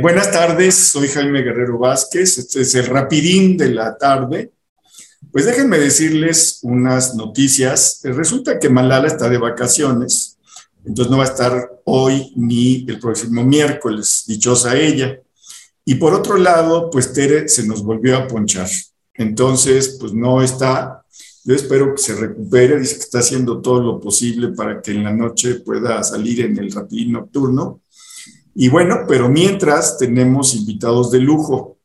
Buenas tardes, soy Jaime Guerrero Vázquez, este es el rapidín de la tarde. Pues déjenme decirles unas noticias. Resulta que Malala está de vacaciones, entonces no va a estar hoy ni el próximo miércoles, dichosa ella. Y por otro lado, pues Tere se nos volvió a ponchar. Entonces, pues no está. Yo espero que se recupere, dice que está haciendo todo lo posible para que en la noche pueda salir en el rapidín nocturno y bueno, pero mientras tenemos invitados de lujo.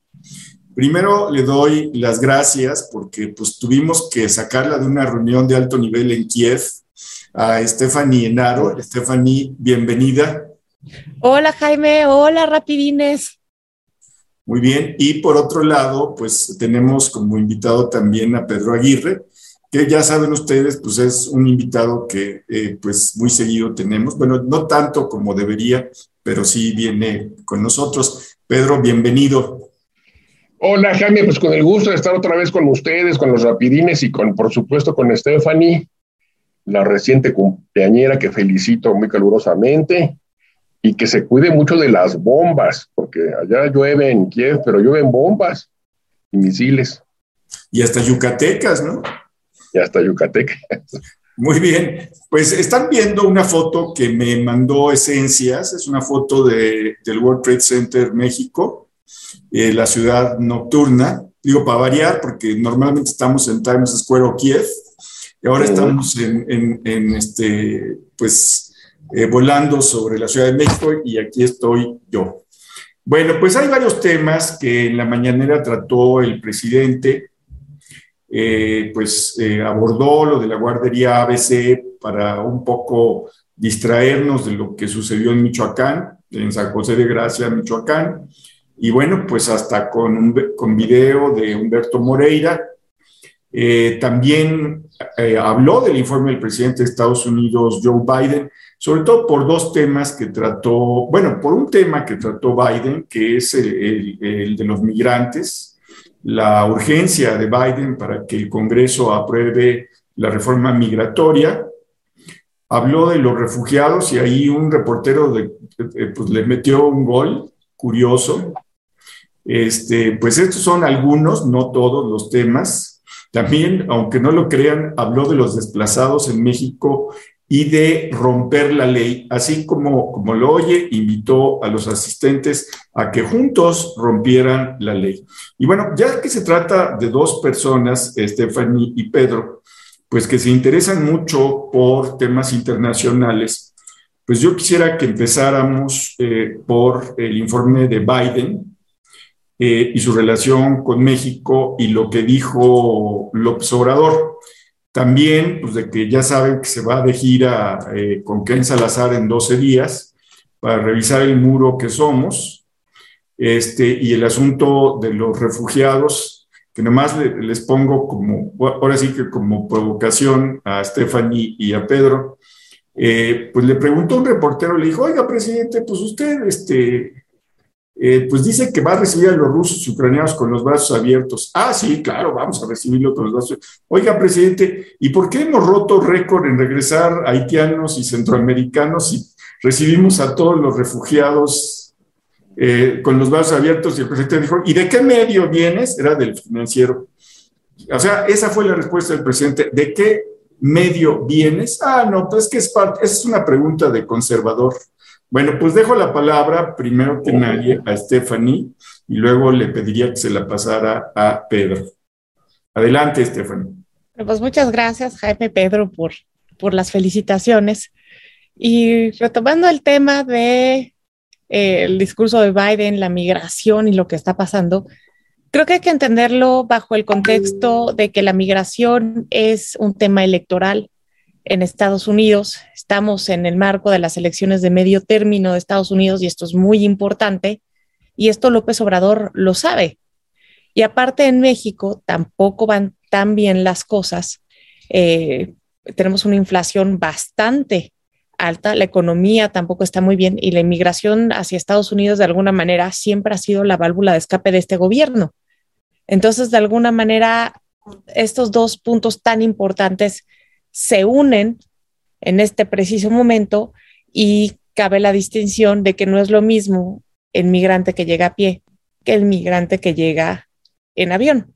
Primero le doy las gracias porque pues tuvimos que sacarla de una reunión de alto nivel en Kiev a Stephanie Enaro. Stephanie, bienvenida. Hola Jaime, hola Rapidines. Muy bien, y por otro lado, pues tenemos como invitado también a Pedro Aguirre, que ya saben ustedes, pues es un invitado que eh, pues muy seguido tenemos, bueno, no tanto como debería, pero sí viene con nosotros. Pedro, bienvenido. Hola Jaime, pues con el gusto de estar otra vez con ustedes, con los rapidines y con, por supuesto, con Stephanie, la reciente cumpleañera que felicito muy calurosamente y que se cuide mucho de las bombas, porque allá llueve en Kiev, pero llueven bombas y misiles. Y hasta yucatecas, ¿no? Y hasta yucatecas. Muy bien, pues están viendo una foto que me mandó Esencias, es una foto de, del World Trade Center México, eh, la ciudad nocturna, digo para variar, porque normalmente estamos en Times Square o Kiev, y ahora estamos en, en, este, pues, eh, volando sobre la Ciudad de México y aquí estoy yo. Bueno, pues hay varios temas que en la mañanera trató el presidente eh, pues eh, abordó lo de la guardería ABC para un poco distraernos de lo que sucedió en Michoacán, en San José de Gracia, Michoacán. Y bueno, pues hasta con, un, con video de Humberto Moreira. Eh, también habló del informe del presidente de Estados Unidos, Joe Biden, sobre todo por dos temas que trató, bueno, por un tema que trató Biden, que es el de los migrantes, la urgencia de Biden para que el Congreso apruebe la reforma migratoria. Habló de los refugiados y ahí un reportero de, pues le metió un gol curioso. Este, pues estos son algunos, no todos los temas. También, aunque no lo crean, habló de los desplazados en México y de romper la ley, así como, como lo oye, invitó a los asistentes a que juntos rompieran la ley. Y bueno, ya que se trata de dos personas, Stephanie y Pedro, pues que se interesan mucho por temas internacionales, pues yo quisiera que empezáramos eh, por el informe de Biden eh, y su relación con México y lo que dijo López Obrador. También, pues de que ya saben que se va de gira eh, con Ken Salazar en 12 días para revisar el muro que somos, este, y el asunto de los refugiados, que nomás les pongo como, ahora sí que como provocación a Stephanie y a Pedro, eh, pues le preguntó un reportero, le dijo, oiga, presidente, pues usted, este, eh, pues dice que va a recibir a los rusos y ucranianos con los brazos abiertos. Ah, sí, claro, vamos a recibirlo con los brazos. Oiga, presidente, ¿y por qué hemos roto récord en regresar haitianos y centroamericanos y recibimos a todos los refugiados eh, con los brazos abiertos? Y el presidente dijo, ¿y de qué medio vienes? Era del financiero. O sea, esa fue la respuesta del presidente. ¿De qué medio vienes? Ah, no, pues que es parte, esa es una pregunta de conservador. Bueno, pues dejo la palabra primero que nadie a Stephanie y luego le pediría que se la pasara a Pedro. Adelante, Stephanie. Pues muchas gracias, Jaime Pedro, por, por las felicitaciones. Y retomando el tema de eh, el discurso de Biden, la migración y lo que está pasando, creo que hay que entenderlo bajo el contexto de que la migración es un tema electoral en Estados Unidos. Estamos en el marco de las elecciones de medio término de Estados Unidos y esto es muy importante. Y esto López Obrador lo sabe. Y aparte en México tampoco van tan bien las cosas. Eh, tenemos una inflación bastante alta, la economía tampoco está muy bien y la inmigración hacia Estados Unidos de alguna manera siempre ha sido la válvula de escape de este gobierno. Entonces, de alguna manera, estos dos puntos tan importantes se unen en este preciso momento y cabe la distinción de que no es lo mismo el migrante que llega a pie que el migrante que llega en avión.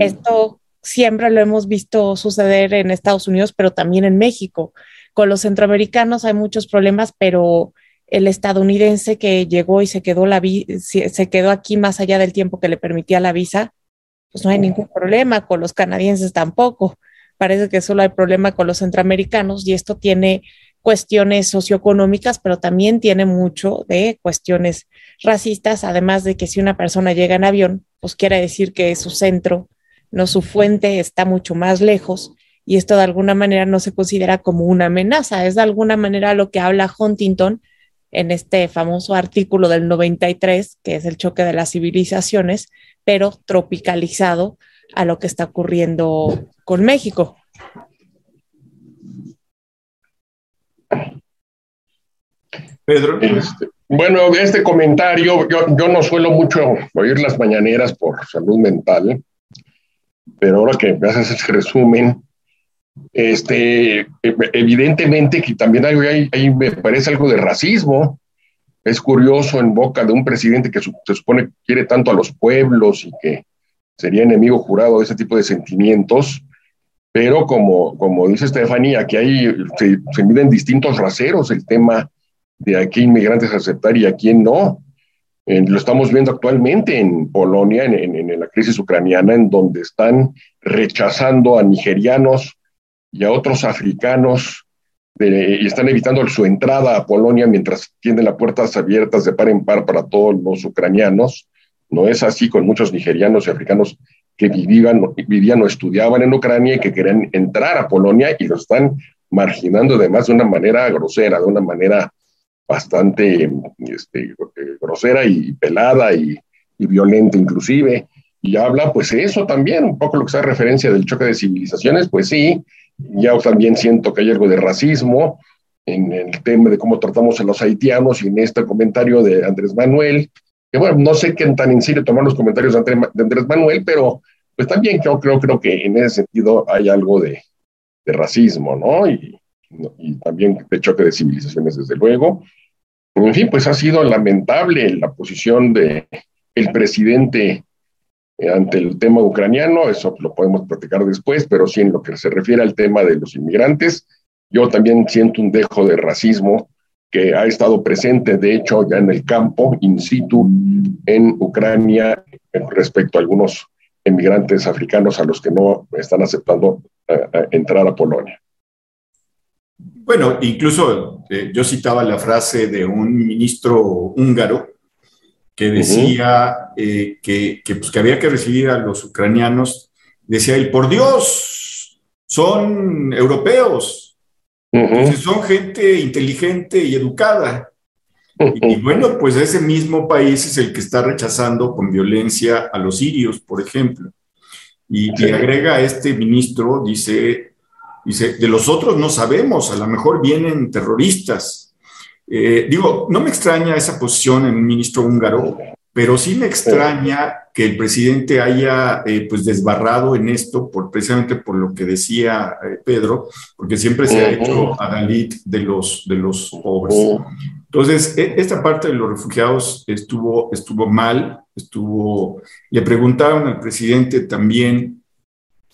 Esto siempre lo hemos visto suceder en Estados Unidos, pero también en México. Con los centroamericanos hay muchos problemas, pero el estadounidense que llegó y se quedó, la se quedó aquí más allá del tiempo que le permitía la visa, pues no hay ningún problema, con los canadienses tampoco. Parece que solo hay problema con los centroamericanos y esto tiene cuestiones socioeconómicas, pero también tiene mucho de cuestiones racistas, además de que si una persona llega en avión, pues quiere decir que su centro, no su fuente está mucho más lejos y esto de alguna manera no se considera como una amenaza, es de alguna manera lo que habla Huntington en este famoso artículo del 93, que es el choque de las civilizaciones, pero tropicalizado a lo que está ocurriendo con México. Pedro. Este, bueno, este comentario, yo, yo, no suelo mucho oír las mañaneras por salud mental, pero ahora que me haces ese resumen, este, evidentemente que también hay, hay, me parece algo de racismo. Es curioso en boca de un presidente que se supone que quiere tanto a los pueblos y que sería enemigo jurado de ese tipo de sentimientos, pero como, como dice Estefanía, aquí hay, se, miden distintos raseros el tema de a qué inmigrantes aceptar y a quién no. lo estamos viendo actualmente en Polonia, en, la crisis ucraniana, en donde están rechazando a nigerianos y a otros africanos y están evitando su entrada a Polonia mientras tienen las puertas abiertas de par en par para todos los ucranianos. No es así con muchos nigerianos y africanos que vivían, vivían o estudiaban en Ucrania y que querían entrar a Polonia y lo están marginando además de una manera grosera, de una manera bastante este, grosera y pelada y, violenta inclusive. Y habla, pues eso también, un poco lo que se referencia del choque de civilizaciones, pues sí, ya también siento que hay algo de racismo en el tema de cómo tratamos a los haitianos y en este comentario de Andrés Manuel, que bueno, no sé qué tan en serio tomar los comentarios de Andrés Manuel, pero pues también creo, creo, creo que en ese sentido hay algo de, racismo, ¿no? Y, y también de choque de civilizaciones, desde luego. En fin, pues ha sido lamentable la posición de el presidente ante el tema ucraniano, eso lo podemos platicar después, pero sí en lo que se refiere al tema de los inmigrantes, yo también siento un dejo de racismo que ha estado presente, de hecho, ya en el campo, in situ, en Ucrania, respecto a algunos inmigrantes africanos a los que no están aceptando eh, eh, entrar a Polonia. Bueno, incluso eh, yo citaba la frase de un ministro húngaro que decía eh, que, pues, que, había que recibir a los ucranianos. Decía él, por Dios, son europeos, son gente inteligente y educada. Y, bueno, pues ese mismo país es el que está rechazando con violencia a los sirios, por ejemplo. Y, y agrega este ministro, dice, Dice, de los otros no sabemos, a lo mejor vienen terroristas. Eh, digo, no me extraña esa posición en un ministro húngaro, pero sí me extraña que el presidente haya eh, pues desbarrado en esto, por, precisamente por lo que decía eh, Pedro, porque siempre se ha hecho a Dalit de los, de los pobres. Entonces, e, esta parte de los refugiados estuvo, estuvo mal, estuvo, le preguntaron al presidente también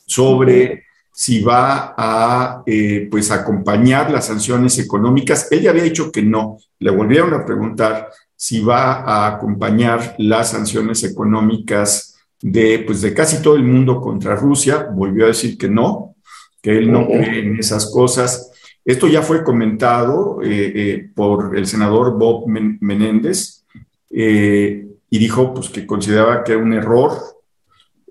sobre si va a eh, pues acompañar las sanciones económicas. Ella había dicho que no. Le volvieron a preguntar si va a acompañar las sanciones económicas de, pues, de casi todo el mundo contra Rusia. Volvió a decir que no, que él no cree en esas cosas. Esto ya fue comentado eh, eh, por el senador Bob Menéndez y dijo pues, que consideraba que era un error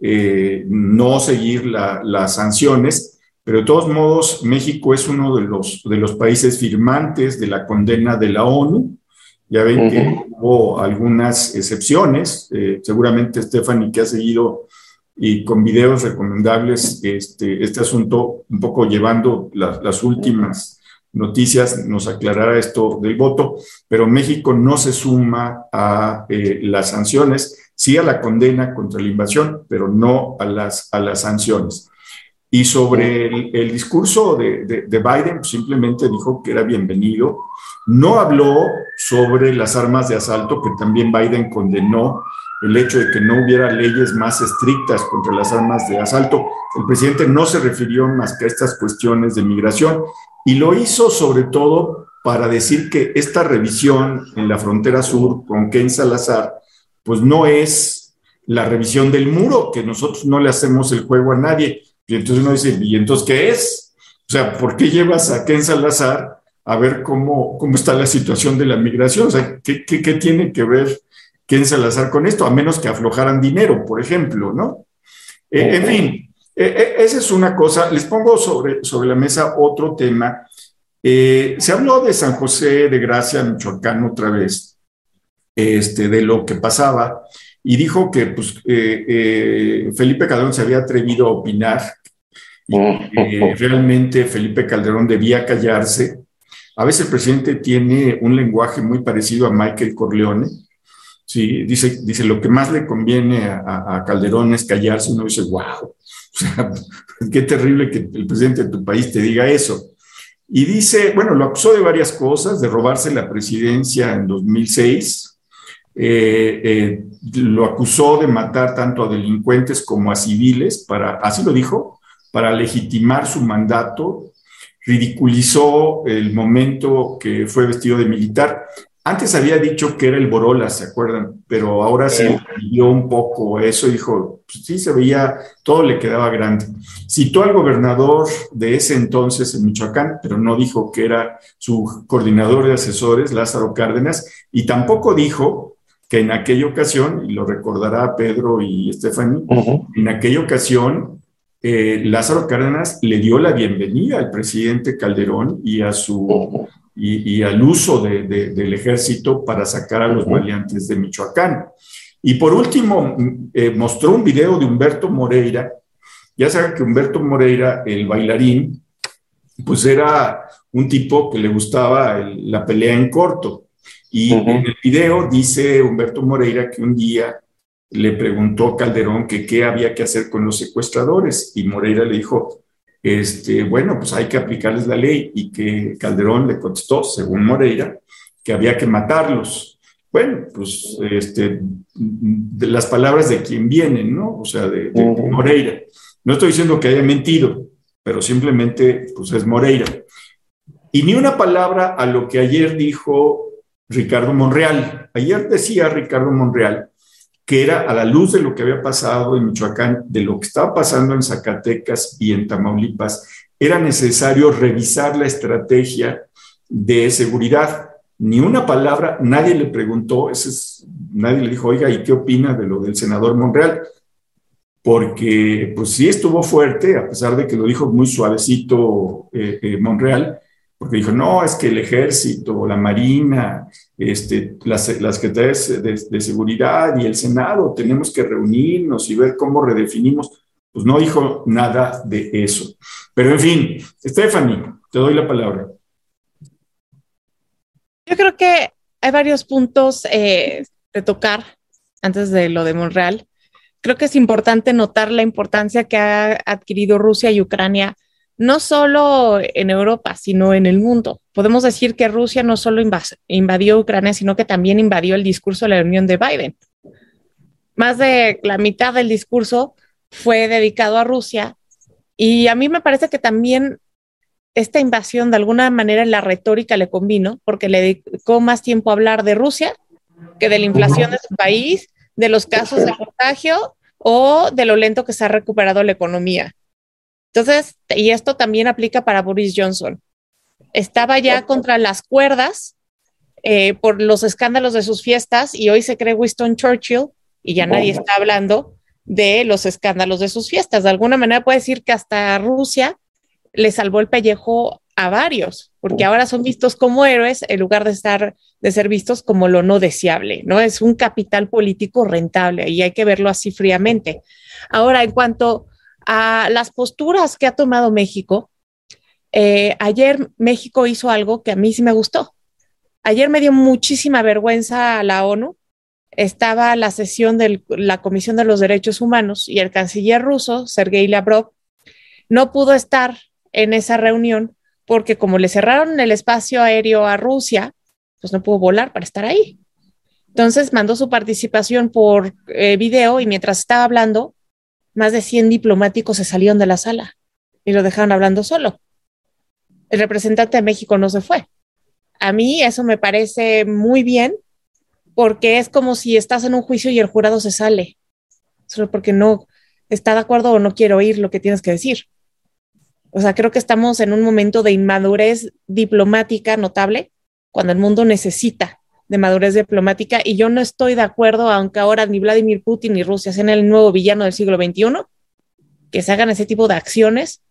eh, no seguir las sanciones, pero de todos modos México es uno de los, de los países firmantes de la condena de la ONU. Ya ven que hubo algunas excepciones, eh, seguramente Stephanie que ha seguido y con videos recomendables este, este asunto, un poco llevando las últimas noticias, nos aclarará esto del voto, pero México no se suma a eh, las sanciones sí a la condena contra la invasión, pero no a las, a las sanciones. Y sobre el, discurso de, de, Biden, simplemente dijo que era bienvenido. No habló sobre las armas de asalto, que también Biden condenó el hecho de que no hubiera leyes más estrictas contra las armas de asalto. El presidente no se refirió más que a estas cuestiones de migración y lo hizo sobre todo para decir que esta revisión en la frontera sur con Ken Salazar, pues no es la revisión del muro, que nosotros no le hacemos el juego a nadie, y entonces uno dice, ¿y entonces qué es? O sea, ¿por qué llevas a Ken Salazar a ver cómo, cómo está la situación de la migración? O sea, ¿qué, qué, tiene que ver Ken Salazar con esto? A menos que aflojaran dinero, por ejemplo, ¿no? Eh, en fin, eh, eh, esa es una cosa. Les pongo sobre, sobre la mesa otro tema. se habló de San José de Gracia, Michoacán, otra vez, este, de lo que pasaba y dijo que pues, eh, eh, Felipe Calderón se había atrevido a opinar y eh, realmente Felipe Calderón debía callarse. A veces el presidente tiene un lenguaje muy parecido a Michael Corleone. Sí, dice, dice lo que más le conviene a, Calderón es callarse. Uno dice, wow, qué terrible que el presidente de tu país te diga eso. Y dice, bueno, lo acusó de varias cosas, de robarse la presidencia en 2006, eh, eh, lo acusó de matar tanto a delincuentes como a civiles, para, así lo dijo, para legitimar su mandato, ridiculizó el momento que fue vestido de militar. Antes había dicho que era el Borola, ¿se acuerdan? Pero ahora sí vio un poco eso dijo, pues sí, se veía, todo le quedaba grande. Citó al gobernador de ese entonces en Michoacán, pero no dijo que era su coordinador de asesores, Lázaro Cárdenas, y tampoco dijo que en aquella ocasión, y lo recordará Pedro y Stephanie, en aquella ocasión eh, Lázaro Cárdenas le dio la bienvenida al presidente Calderón y, a su, y, al uso del ejército para sacar a los valientes de Michoacán. Y por último, eh, mostró un video de Humberto Moreira. Ya saben que Humberto Moreira, el bailarín, pues era un tipo que le gustaba la pelea en corto. Y en el video dice Humberto Moreira que un día le preguntó a Calderón que qué había que hacer con los secuestradores y Moreira le dijo, este, bueno, pues hay que aplicarles la ley y que Calderón le contestó, según Moreira, que había que matarlos. Bueno, pues este, de las palabras de quien vienen, ¿no? O sea, de, Moreira. No estoy diciendo que haya mentido, pero simplemente pues es Moreira. Y ni una palabra a lo que ayer dijo Ricardo Monreal. Ayer decía Ricardo Monreal que era a la luz de lo que había pasado en Michoacán, de lo que estaba pasando en Zacatecas y en Tamaulipas, era necesario revisar la estrategia de seguridad. Ni una palabra, nadie le preguntó, nadie le dijo, oiga, ¿y qué opina de lo del senador Monreal? Porque pues sí estuvo fuerte, a pesar de que lo dijo muy suavecito eh, eh, Monreal, porque dijo, no, es que el ejército, la marina, este, las, las secretarías de, de, seguridad y el Senado, tenemos que reunirnos y ver cómo redefinimos. Pues no dijo nada de eso. Pero en fin, Stephanie, te doy la palabra. Yo creo que hay varios puntos eh, de tocar antes de lo de Monreal. Creo que es importante notar la importancia que ha adquirido Rusia y Ucrania no solo en Europa, sino en el mundo. Podemos decir que Rusia no solo invadió Ucrania, sino que también invadió el discurso de la Unión de Biden. Más de la mitad del discurso fue dedicado a Rusia y a mí me parece que también esta invasión de alguna manera en la retórica le convino porque le dedicó más tiempo a hablar de Rusia que de la inflación de su país, de los casos de contagio o de lo lento que se ha recuperado la economía. Entonces, y esto también aplica para Boris Johnson. Estaba ya contra las cuerdas eh, por los escándalos de sus fiestas y hoy se cree Winston Churchill y ya nadie está hablando de los escándalos de sus fiestas. De alguna manera puede decir que hasta Rusia le salvó el pellejo a varios, porque ahora son vistos como héroes en lugar de estar de ser vistos como lo no deseable, ¿no? Es un capital político rentable y hay que verlo así fríamente. Ahora, en cuanto a las posturas que ha tomado México, eh, ayer México hizo algo que a mí sí me gustó. Ayer me dio muchísima vergüenza a la ONU. Estaba la sesión de la Comisión de los Derechos Humanos y el canciller ruso, Sergei Lavrov, no pudo estar en esa reunión porque como le cerraron el espacio aéreo a Rusia, pues no pudo volar para estar ahí. Entonces mandó su participación por eh, video y mientras estaba hablando, más de 100 diplomáticos se salieron de la sala y lo dejaron hablando solo. El representante de México no se fue. A mí eso me parece muy bien porque es como si estás en un juicio y el jurado se sale, solo porque no está de acuerdo o no quiere oír lo que tienes que decir. O sea, creo que estamos en un momento de inmadurez diplomática notable cuando el mundo necesita de madurez diplomática y yo no estoy de acuerdo, aunque ahora ni Vladimir Putin ni Rusia sean el nuevo villano del siglo XXI, que se hagan ese tipo de acciones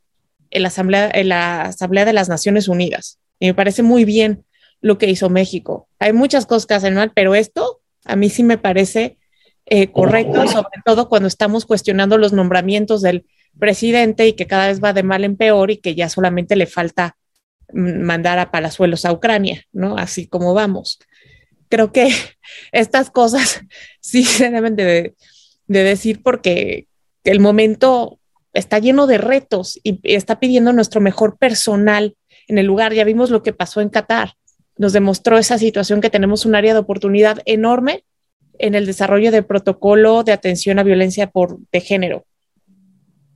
en la Asamblea, en la Asamblea de las Naciones Unidas. Y me parece muy bien lo que hizo México. Hay muchas cosas que hacen mal, pero esto a mí sí me parece eh, correcto, sobre todo cuando estamos cuestionando los nombramientos del presidente y que cada vez va de mal en peor y que ya solamente le falta mm, mandar a palazuelos a Ucrania, ¿no? Así como vamos. Creo que estas cosas sí se deben de, de decir porque el momento está lleno de retos y está pidiendo nuestro mejor personal en el lugar. Ya vimos lo que pasó en Qatar nos demostró esa situación que tenemos un área de oportunidad enorme en el desarrollo del protocolo de atención a violencia por, de género.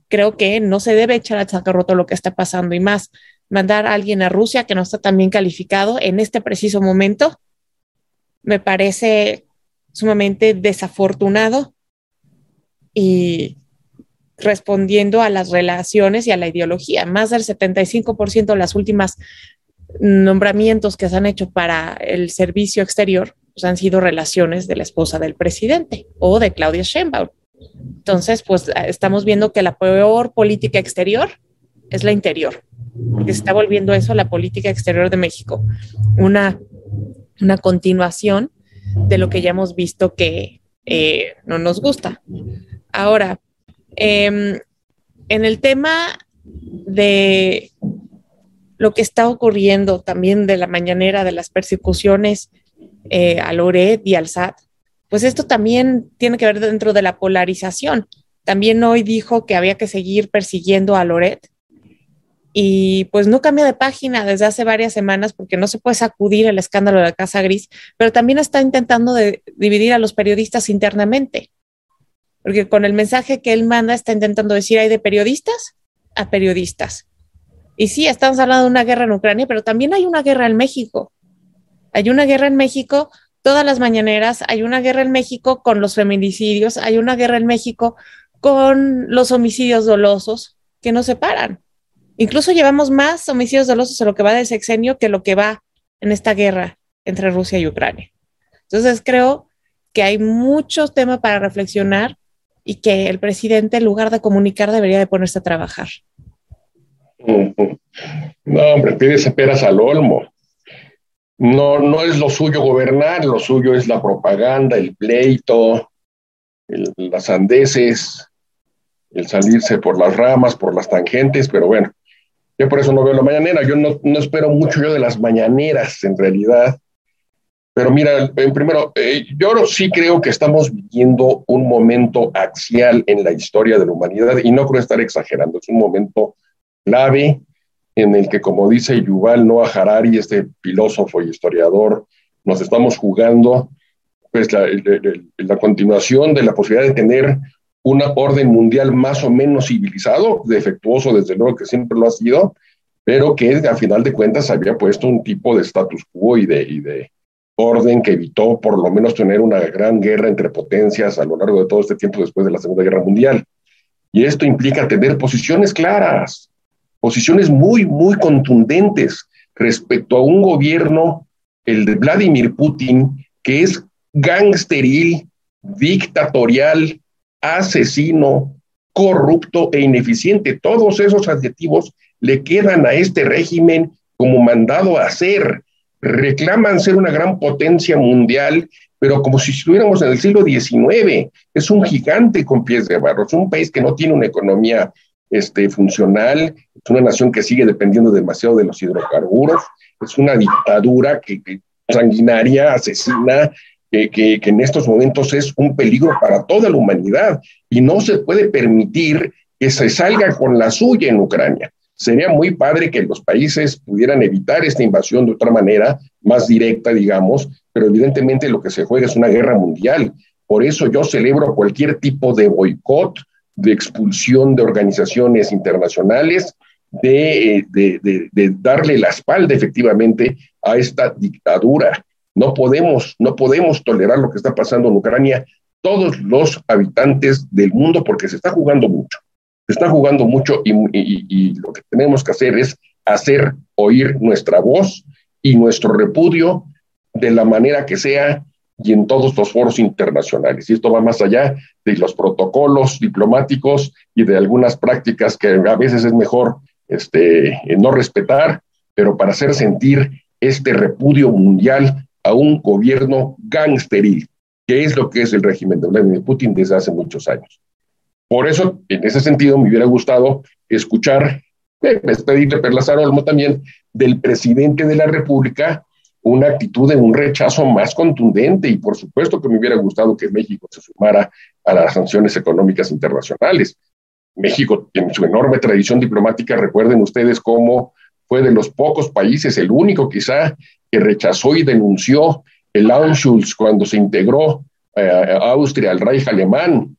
Creo que no se debe echar al sacarroto lo que está pasando y más mandar a alguien a Rusia que no está tan bien calificado en este preciso momento me parece sumamente desafortunado y respondiendo a las relaciones y a la ideología. Más del 75% de las últimas nombramientos que se han hecho para el servicio exterior pues, han sido relaciones de la esposa del presidente o de Claudia Sheinbaum. Entonces, pues estamos viendo que la peor política exterior es la interior, porque se está volviendo eso la política exterior de México, una, una continuación de lo que ya hemos visto que eh, no nos gusta. Ahora, em, en el tema de lo que está ocurriendo también de la mañanera de las persecuciones eh, a Loret y al SAT, pues esto también tiene que ver dentro de la polarización. También hoy dijo que había que seguir persiguiendo a Loret y pues no cambia de página desde hace varias semanas porque no se puede sacudir el escándalo de la Casa Gris, pero también está intentando dividir a los periodistas internamente, porque con el mensaje que él manda está intentando decir hay de periodistas a periodistas y sí, estamos hablando de una guerra en Ucrania, pero también hay una guerra en México. Hay una guerra en México todas las mañaneras, hay una guerra en México con los feminicidios, hay una guerra en México con los homicidios dolosos que no se paran. Incluso llevamos más homicidios dolosos en lo que va del sexenio que lo que va en esta guerra entre Rusia y Ucrania. Entonces creo que hay muchos temas para reflexionar y que el presidente, en lugar de comunicar, debería de ponerse a trabajar. No, hombre, pídese peras al olmo. No, no es lo suyo gobernar, lo suyo es la propaganda, el pleito, las andeses, el salirse por las ramas, por las tangentes, pero bueno, yo por eso no veo la mañanera. Yo no, no espero mucho yo de las mañaneras, en realidad. Pero mira, en primero, eh, yo sí creo que estamos viviendo un momento axial en la historia de la humanidad y no creo estar exagerando, es un momento clave en el que, como dice Yuval Noah Harari, este filósofo y historiador, nos estamos jugando pues la, la, continuación de la posibilidad de tener un orden mundial más o menos civilizado, defectuoso desde luego que siempre lo ha sido, pero que a final de cuentas había puesto un tipo de status quo y de orden que evitó por lo menos tener una gran guerra entre potencias a lo largo de todo este tiempo después de la Segunda Guerra Mundial. Y esto implica tener posiciones claras, posiciones muy, muy contundentes respecto a un gobierno, el de Vladimir Putin, que es gangsteril, dictatorial, asesino, corrupto e ineficiente. Todos esos adjetivos le quedan a este régimen como mandado a hacer. Reclaman ser una gran potencia mundial, pero como si estuviéramos en el siglo XIX. Es un gigante con pies de barro, es un país que no tiene una economía este, funcional, es una nación que sigue dependiendo demasiado de los hidrocarburos, es una dictadura que, sanguinaria, asesina, que, que, en estos momentos es un peligro para toda la humanidad y no se puede permitir que se salga con la suya en Ucrania. Sería muy padre que los países pudieran evitar esta invasión de otra manera, más directa, digamos, pero evidentemente lo que se juega es una guerra mundial. Por eso yo celebro cualquier tipo de boicot, de expulsión de organizaciones internacionales, de, de, darle la espalda efectivamente a esta dictadura. No podemos, no podemos tolerar lo que está pasando en Ucrania todos los habitantes del mundo porque se está jugando mucho está jugando mucho y, lo que tenemos que hacer es hacer oír nuestra voz y nuestro repudio de la manera que sea y en todos los foros internacionales. Y esto va más allá de los protocolos diplomáticos y de algunas prácticas que a veces es mejor este, no respetar, pero para hacer sentir este repudio mundial a un gobierno gangsteril, que es lo que es el régimen de Vladimir Putin desde hace muchos años. Por eso, en ese sentido, me hubiera gustado escuchar, eh, pedirle Perlazar Olmo también, del presidente de la República, una actitud de un rechazo más contundente y por supuesto que me hubiera gustado que México se sumara a las sanciones económicas internacionales. México, en su enorme tradición diplomática, recuerden ustedes cómo fue de los pocos países, el único quizá, que rechazó y denunció el Anschluss cuando se integró eh, a Austria al Reich alemán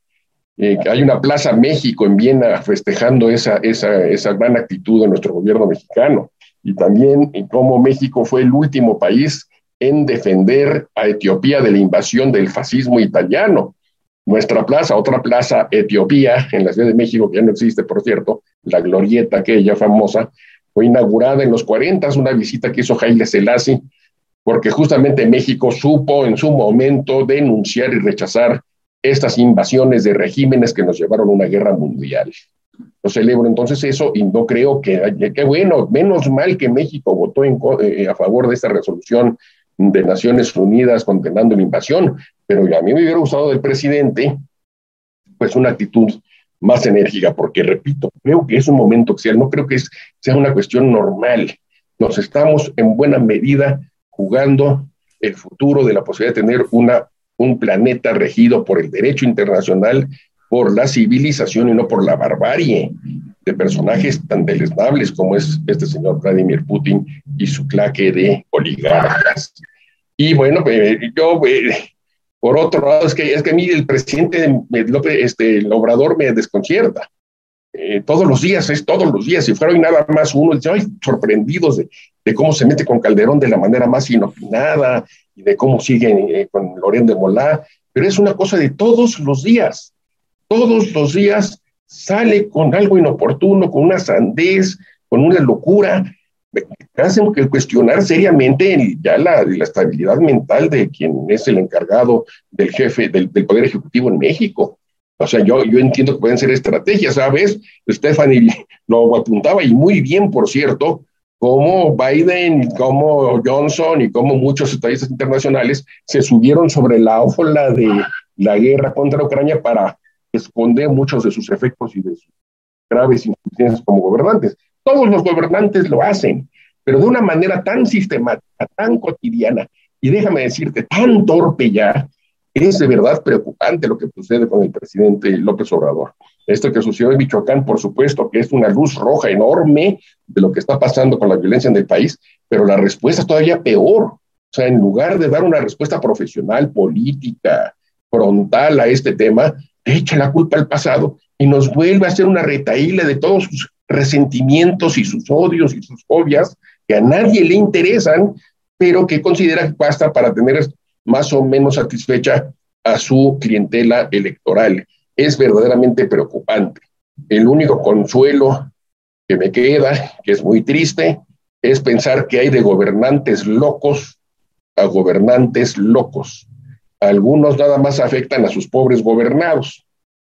eh, hay una Plaza México en Viena festejando esa, esa, esa gran actitud de nuestro gobierno mexicano. Y también en cómo México fue el último país en defender a Etiopía de la invasión del fascismo italiano. Nuestra plaza, otra plaza, Etiopía, en la Ciudad de México, que ya no existe, por cierto, la glorieta aquella famosa, fue inaugurada en los 40, una visita que hizo Haile Selassie, porque justamente México supo en su momento denunciar y rechazar estas invasiones de regímenes que nos llevaron a una guerra mundial. Yo celebro entonces eso y no creo que, qué bueno, menos mal que México votó eh, a favor de esta resolución de Naciones Unidas condenando la invasión, pero a mí me hubiera gustado del presidente, pues una actitud más enérgica, porque repito, creo que es un momento crucial, no creo que sea una cuestión normal. Nos estamos en buena medida jugando el futuro de la posibilidad de tener una un planeta regido por el derecho internacional, por la civilización y no por la barbarie de personajes tan deleznables como es este señor Vladimir Putin y su claque de oligarcas. Y bueno, eh, yo, eh, por otro lado, es que, es que a mí el presidente este, el obrador me desconcierta. Eh, todos los días, es todos los días, si fuera hoy nada más uno, dice, ay, sorprendidos de, cómo se mete con Calderón de la manera más inopinada, de cómo siguen eh, con Loren de Molá, pero es una cosa de todos los días. Todos los días sale con algo inoportuno, con una sandez, con una locura. Hacen que cuestionar seriamente ya la, la, estabilidad mental de quien es el encargado del jefe del, del Poder Ejecutivo en México. O sea, yo, yo entiendo que pueden ser estrategias, ¿sabes? Stephanie lo apuntaba y muy bien, por cierto, como Biden, como Johnson y como muchos estadistas internacionales se subieron sobre la ola de la guerra contra Ucrania para esconder muchos de sus efectos y de sus graves insuficiencias como gobernantes. Todos los gobernantes lo hacen, pero de una manera tan sistemática, tan cotidiana, y déjame decirte, tan torpe ya, es de verdad preocupante lo que sucede con el presidente López Obrador. Esto que sucedió en Michoacán, por supuesto, que es una luz roja enorme de lo que está pasando con la violencia en el país, pero la respuesta es todavía peor. O sea, en lugar de dar una respuesta profesional, política, frontal a este tema, echa la culpa al pasado y nos vuelve a hacer una retaíla de todos sus resentimientos y sus odios y sus fobias que a nadie le interesan, pero que considera que basta para tener más o menos satisfecha a su clientela electoral es verdaderamente preocupante. El único consuelo que me queda, que es muy triste, es pensar que hay de gobernantes locos a gobernantes locos. Algunos nada más afectan a sus pobres gobernados.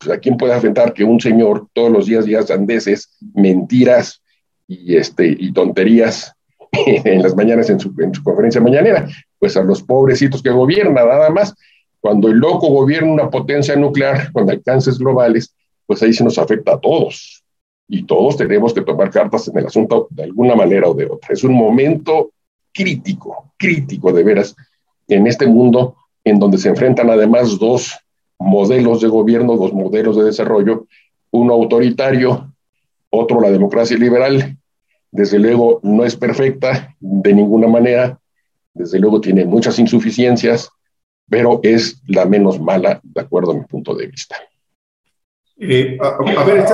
Pues, ¿A quién puede afectar que un señor todos los días días andeses, mentiras y, este, y tonterías en las mañanas en su, en su conferencia mañanera? Pues a los pobrecitos que gobierna nada más. Cuando el loco gobierna una potencia nuclear con alcances globales, pues ahí se nos afecta a todos. Y todos tenemos que tomar cartas en el asunto de alguna manera o de otra. Es un momento crítico, crítico de veras, en este mundo en donde se enfrentan además dos modelos de gobierno, dos modelos de desarrollo, uno autoritario, otro la democracia liberal. Desde luego no es perfecta de ninguna manera, desde luego tiene muchas insuficiencias, pero es la menos mala, de acuerdo a mi punto de vista. Eh, a, ver,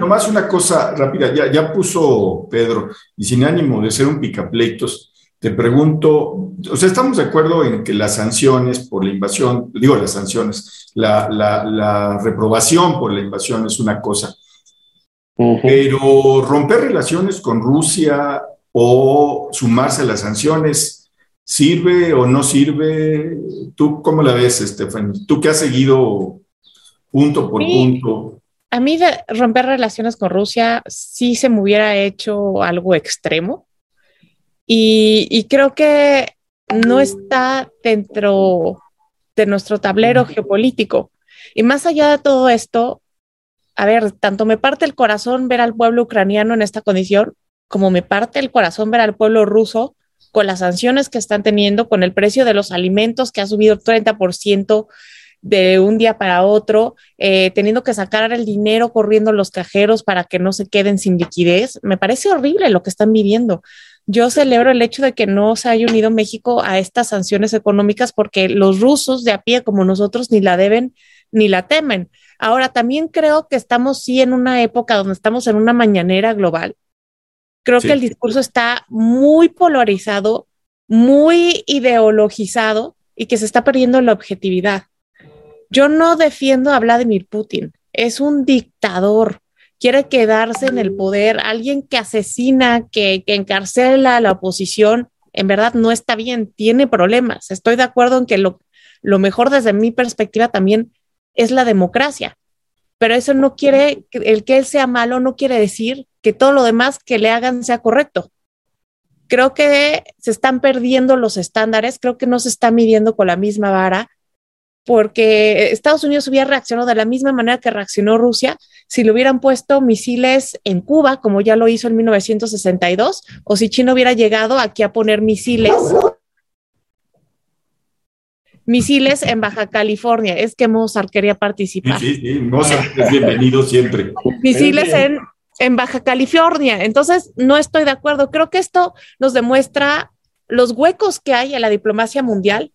nomás una cosa rápida, ya, ya puso Pedro, y sin ánimo de ser un picapleitos, te pregunto, o sea, estamos de acuerdo en que las sanciones por la invasión, digo las sanciones, la, la, reprobación por la invasión es una cosa, pero romper relaciones con Rusia o sumarse a las sanciones, ¿sirve o no sirve? ¿Tú cómo la ves, Stephanie? ¿Tú que has seguido punto por punto. A mí de romper relaciones con Rusia sí se me hubiera hecho algo extremo y, creo que no está dentro de nuestro tablero geopolítico. Y más allá de todo esto, a ver, tanto me parte el corazón ver al pueblo ucraniano en esta condición, como me parte el corazón ver al pueblo ruso con las sanciones que están teniendo, con el precio de los alimentos que ha subido 30%, de un día para otro, eh, teniendo que sacar el dinero corriendo los cajeros para que no se queden sin liquidez. Me parece horrible lo que están viviendo. Yo celebro el hecho de que no se haya unido México a estas sanciones económicas porque los rusos de a pie como nosotros ni la deben ni la temen. Ahora, también creo que estamos sí en una época donde estamos en una mañanera global. Creo que el discurso está muy polarizado, muy ideologizado y que se está perdiendo la objetividad. Yo no defiendo a Vladimir Putin, es un dictador, quiere quedarse en el poder, alguien que asesina, que, encarcela a la oposición, en verdad no está bien, tiene problemas. Estoy de acuerdo en que lo, lo mejor desde mi perspectiva también es la democracia, pero eso no quiere, el que él sea malo no quiere decir que todo lo demás que le hagan sea correcto. Creo que se están perdiendo los estándares, creo que no se está midiendo con la misma vara porque Estados Unidos hubiera reaccionado de la misma manera que reaccionó Rusia si le hubieran puesto misiles en Cuba, como ya lo hizo en 1962, o si China hubiera llegado aquí a poner misiles misiles en Baja California. Es que Mozart quería participar. Sí, sí, Mozart es bienvenido siempre. Misiles en, en Baja California. Entonces, no estoy de acuerdo. Creo que esto nos demuestra los huecos que hay en la diplomacia mundial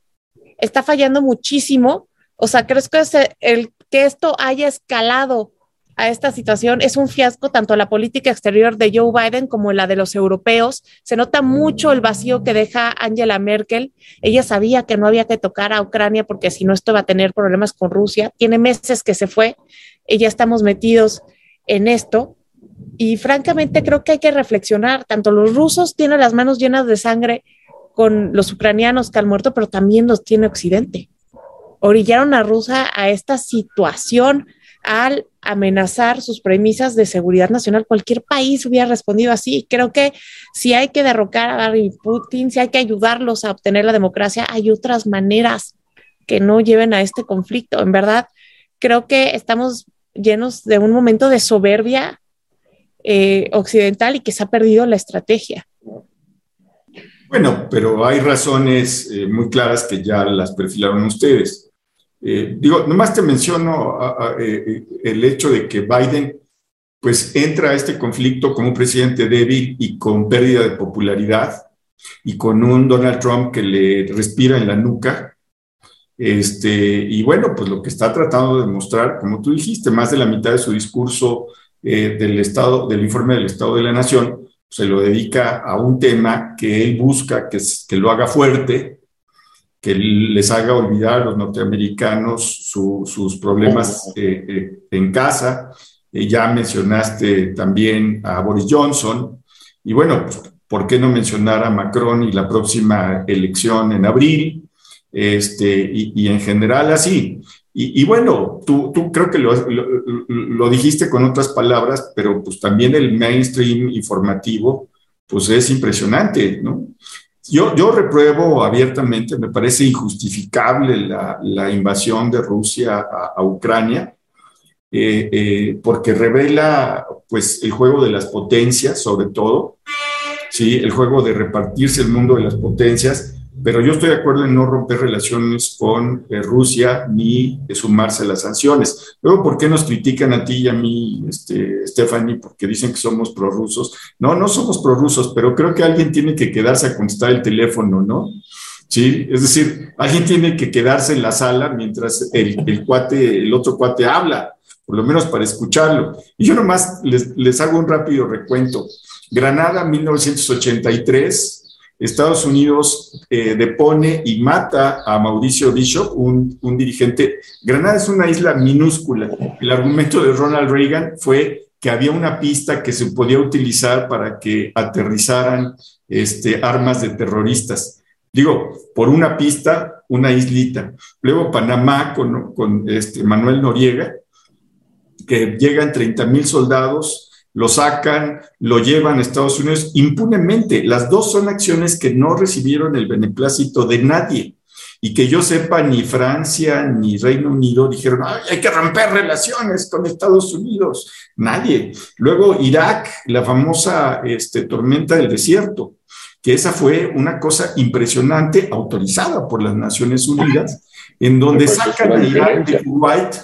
está fallando muchísimo. O sea, creo que el que esto haya escalado a esta situación es un fiasco tanto la política exterior de Joe Biden como la de los europeos. Se nota mucho el vacío que deja Angela Merkel. Ella sabía que no había que tocar a Ucrania porque si no esto va a tener problemas con Rusia. Tiene meses que se fue y ya estamos metidos en esto. Y francamente creo que hay que reflexionar. Tanto los rusos tienen las manos llenas de sangre con los ucranianos que han muerto, pero también los tiene Occidente. Orillaron a Rusia a esta situación al amenazar sus premisas de seguridad nacional. Cualquier país hubiera respondido así. Creo que si hay que derrocar a Vladimir Putin, si hay que ayudarlos a obtener la democracia, hay otras maneras que no lleven a este conflicto. En verdad, creo que estamos llenos de un momento de soberbia eh, occidental y que se ha perdido la estrategia. Bueno, pero hay razones eh, muy claras que ya las perfilaron ustedes. Eh, digo, nomás te menciono eh, el hecho de que Biden pues entra a este conflicto como un presidente débil y con pérdida de popularidad y con un Donald Trump que le respira en la nuca. Este, y bueno, pues lo que está tratando de demostrar, como tú dijiste, más de la mitad de su discurso del estado, del informe del Estado de la Nación, se lo dedica a un tema que él busca que, que lo haga fuerte, que les haga olvidar a los norteamericanos sus problemas eh, eh, en casa. Eh, ya mencionaste también a Boris Johnson. Y bueno, pues, ¿por qué no mencionar a Macron y la próxima elección en abril? Este, y, y en general así. Y, bueno, tú, tú, creo que lo, lo, dijiste con otras palabras, pero pues también el mainstream informativo, pues es impresionante, ¿no? Yo, yo repruebo abiertamente, me parece injustificable la, la invasión de Rusia a, Ucrania, eh, eh, porque revela pues el juego de las potencias, sobre todo, ¿sí? el juego de repartirse el mundo de las potencias, pero yo estoy de acuerdo en no romper relaciones con eh, Rusia ni sumarse a las sanciones. Luego, ¿por qué nos critican a ti y a mí, este, Stephanie? Porque dicen que somos prorrusos. No, no somos prorrusos, pero creo que alguien tiene que quedarse a contestar el teléfono, ¿no? Sí, es decir, alguien tiene que quedarse en la sala mientras el, el cuate, el otro cuate habla, por lo menos para escucharlo. Y yo nomás les, les hago un rápido recuento. Granada, 1983, Estados Unidos eh, depone y mata a Mauricio Bishop, un, un, dirigente. Granada es una isla minúscula. El argumento de Ronald Reagan fue que había una pista que se podía utilizar para que aterrizaran este, armas de terroristas. Digo, por una pista, una islita. Luego Panamá con, con este Manuel Noriega, que llegan 30 mil soldados lo sacan, lo llevan a Estados Unidos impunemente. Las dos son acciones que no recibieron el beneplácito de nadie y que yo sepa, ni Francia ni Reino Unido dijeron, hay que romper relaciones con Estados Unidos. Nadie. Luego Irak, la famosa este, tormenta del desierto, que esa fue una cosa impresionante, autorizada por las Naciones Unidas, en donde sacan a Irak de Kuwait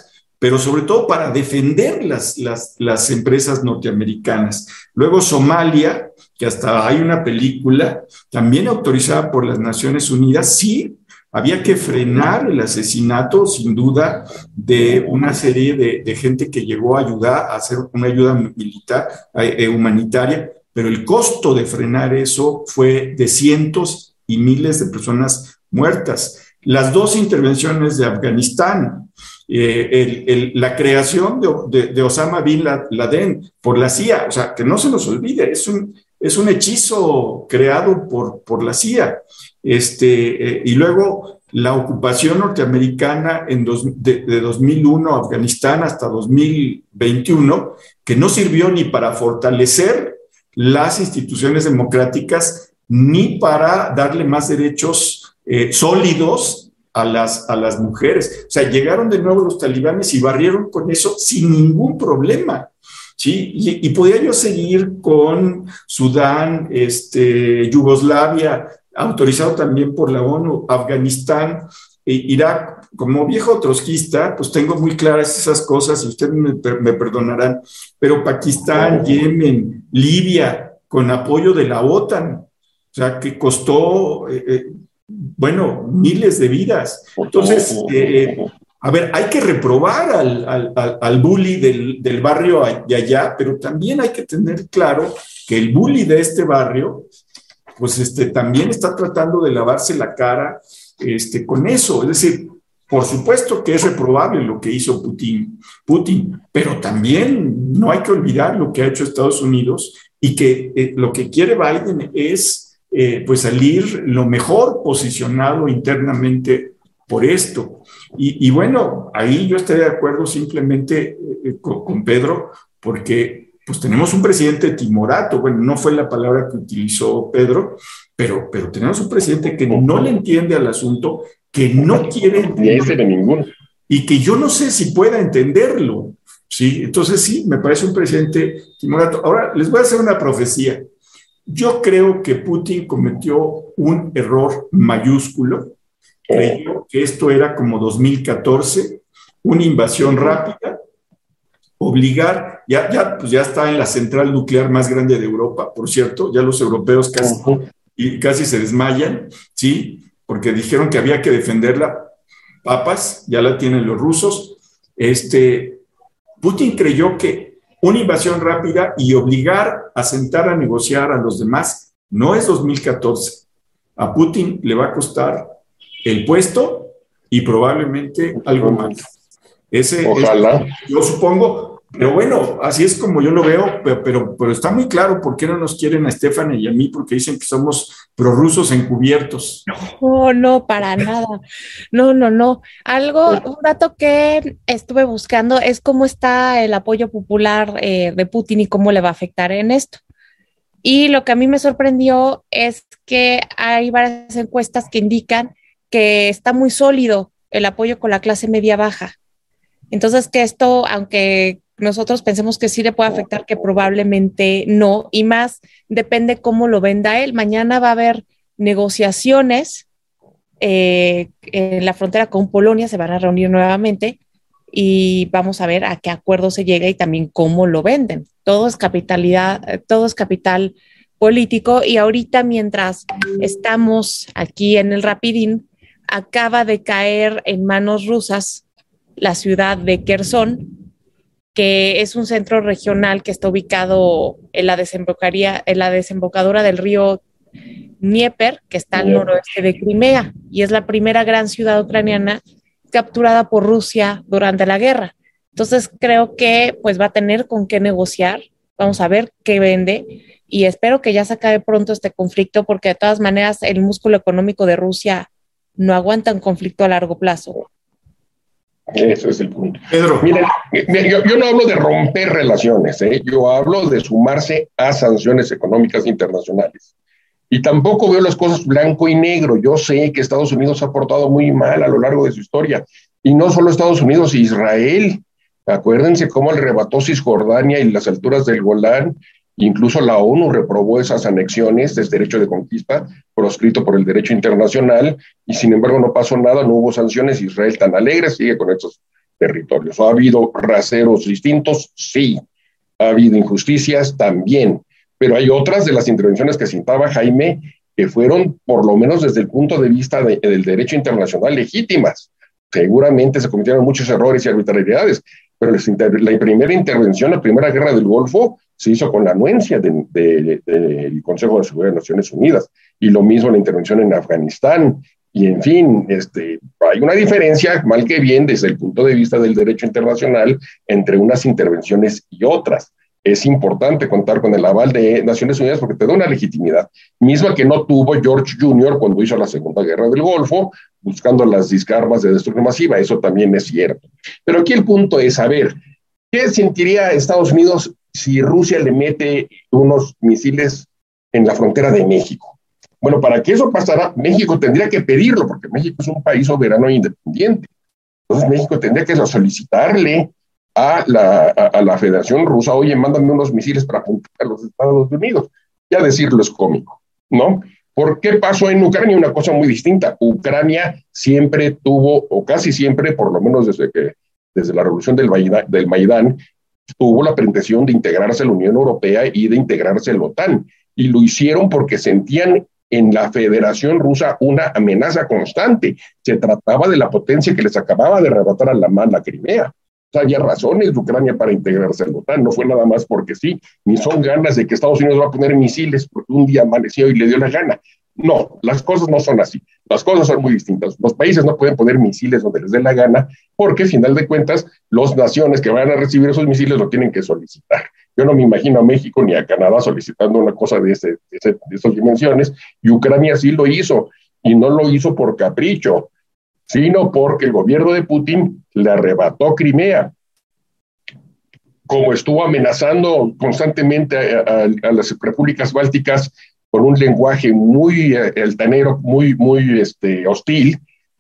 pero sobre todo para defender las, las, las, empresas norteamericanas. Luego Somalia, que hasta hay una película también autorizada por las Naciones Unidas, sí, había que frenar el asesinato, sin duda, de una serie de, gente que llegó a ayudar, a hacer una ayuda militar, eh, humanitaria, pero el costo de frenar eso fue de cientos y miles de personas muertas. Las dos intervenciones de Afganistán, eh, la creación de, Osama Bin Laden por la CIA, o sea, que no se nos olvide, es un, es un hechizo creado por, por la CIA. Este, eh, y luego la ocupación norteamericana en de, de 2001 a Afganistán hasta 2021, que no sirvió ni para fortalecer las instituciones democráticas ni para darle más derechos eh, sólidos a las, a las mujeres. O sea, llegaron de nuevo los talibanes y barrieron con eso sin ningún problema. ¿sí? Y, podía yo seguir con Sudán, este, Yugoslavia, autorizado también por la ONU, Afganistán, e Irak. Como viejo trotskista, pues tengo muy claras esas cosas y ustedes me, me perdonarán, pero Pakistán, Yemen, Libia, con apoyo de la OTAN, o sea, que costó eh, eh, bueno, miles de vidas. Entonces, eh, a ver, hay que reprobar al, al, bully del, del, barrio de allá, pero también hay que tener claro que el bully de este barrio, pues este, también está tratando de lavarse la cara este, con eso. Es decir, por supuesto que es reprobable lo que hizo Putin, Putin, pero también no hay que olvidar lo que ha hecho Estados Unidos y que eh, lo que quiere Biden es eh, pues salir lo mejor posicionado internamente por esto. Y, bueno, ahí yo estoy de acuerdo simplemente eh, con, Pedro, porque pues tenemos un presidente timorato, bueno, no fue la palabra que utilizó Pedro, pero, pero tenemos un presidente que no le entiende al asunto, que no quiere entender, y que yo no sé si pueda entenderlo. Sí, entonces sí, me parece un presidente timorato. Ahora les voy a hacer una profecía. Yo creo que Putin cometió un error mayúsculo. Creyó que esto era como 2014, una invasión rápida, obligar, ya, ya, pues ya está en la central nuclear más grande de Europa, por cierto, ya los europeos casi, y casi se desmayan, ¿sí? Porque dijeron que había que defenderla. Papas, ya la tienen los rusos. Este, Putin creyó que una invasión rápida y obligar a sentar a negociar a los demás no es 2014. A Putin le va a costar el puesto y probablemente algo más. Ese, Ojalá. yo supongo, pero bueno, así es como yo lo veo, pero, pero, está muy claro por qué no nos quieren a Stephanie y a mí, porque dicen que somos prorrusos encubiertos. No, no, para nada. No, no, no. Algo, un dato que estuve buscando es cómo está el apoyo popular eh, de Putin y cómo le va a afectar en esto. Y lo que a mí me sorprendió es que hay varias encuestas que indican que está muy sólido el apoyo con la clase media baja. Entonces, que esto, aunque nosotros pensemos que sí le puede afectar, que probablemente no, y más depende cómo lo venda él. Mañana va a haber negociaciones eh, en la frontera con Polonia se van a reunir nuevamente y vamos a ver a qué acuerdo se llega y también cómo lo venden. Todo es capitalidad, todo es capital político y ahorita mientras estamos aquí en el Rapidín, acaba de caer en manos rusas la ciudad de Kherson, que es un centro regional que está ubicado en la, en la desembocadura del río Dnieper, que está al noroeste de Crimea, y es la primera gran ciudad ucraniana capturada por Rusia durante la guerra. Entonces creo que pues va a tener con qué negociar. Vamos a ver qué vende y espero que ya se acabe pronto este conflicto porque de todas maneras el músculo económico de Rusia no aguanta un conflicto a largo plazo. Ese es el punto. Pedro. Miren, yo, no hablo de romper relaciones, ¿eh? yo hablo de sumarse a sanciones económicas internacionales. Y tampoco veo las cosas blanco y negro. Yo sé que Estados Unidos ha portado muy mal a lo largo de su historia. Y no solo Estados Unidos, Israel. Acuérdense cómo le arrebató Cisjordania y las alturas del Golán. Incluso la ONU reprobó esas anexiones de derecho de conquista proscrito por el derecho internacional y sin embargo no pasó nada, no hubo sanciones. Israel tan alegre sigue con estos territorios. ¿Ha habido raseros distintos? Sí. ¿Ha habido injusticias? También pero hay otras de las intervenciones que citaba Jaime que fueron, por lo menos desde el punto de vista del derecho internacional, legítimas. Seguramente se cometieron muchos errores y arbitrariedades, pero la primera intervención, la primera guerra del Golfo, se hizo con la anuencia del Consejo de Seguridad de Naciones Unidas, y lo mismo la intervención en Afganistán, y en fin, este, hay una diferencia, mal que bien, desde el punto de vista del derecho internacional, entre unas intervenciones y otras es importante contar con el aval de Naciones Unidas porque te da una legitimidad, misma que no tuvo George Jr. cuando hizo la Segunda Guerra del Golfo, buscando las discarmas de destrucción masiva, eso también es cierto. Pero aquí el punto es saber, ¿qué sentiría Estados Unidos si Rusia le mete unos misiles en la frontera de México? Bueno, para que eso pasara, México tendría que pedirlo, porque México es un país soberano e independiente. Entonces México tendría que solicitarle a la, a, la Federación Rusa, oye, mándame unos misiles para apuntar a los Estados Unidos. Ya decirlo es cómico, ¿no? ¿Por qué pasó en Ucrania? Una cosa muy distinta. Ucrania siempre tuvo, o casi siempre, por lo menos desde que desde la revolución del Maidán, del Maidán tuvo la pretensión de integrarse a la Unión Europea y de integrarse a la OTAN. Y lo hicieron porque sentían en la Federación Rusa una amenaza constante. Se trataba de la potencia que les acababa de arrebatar a la mano la Crimea había razones de Ucrania para integrarse al OTAN, no fue nada más porque sí, ni son ganas de que Estados Unidos va a poner misiles porque un día amaneció y le dio la gana. No, las cosas no son así. Las cosas son muy distintas. Los países no pueden poner misiles donde les dé la gana porque, final de cuentas, las naciones que van a recibir esos misiles lo tienen que solicitar. Yo no me imagino a México ni a Canadá solicitando una cosa de, ese, esas dimensiones y Ucrania sí lo hizo y no lo hizo por capricho sino porque el gobierno de Putin le arrebató Crimea, como estuvo amenazando constantemente a, las repúblicas bálticas con un lenguaje muy eh, altanero, muy, muy este, hostil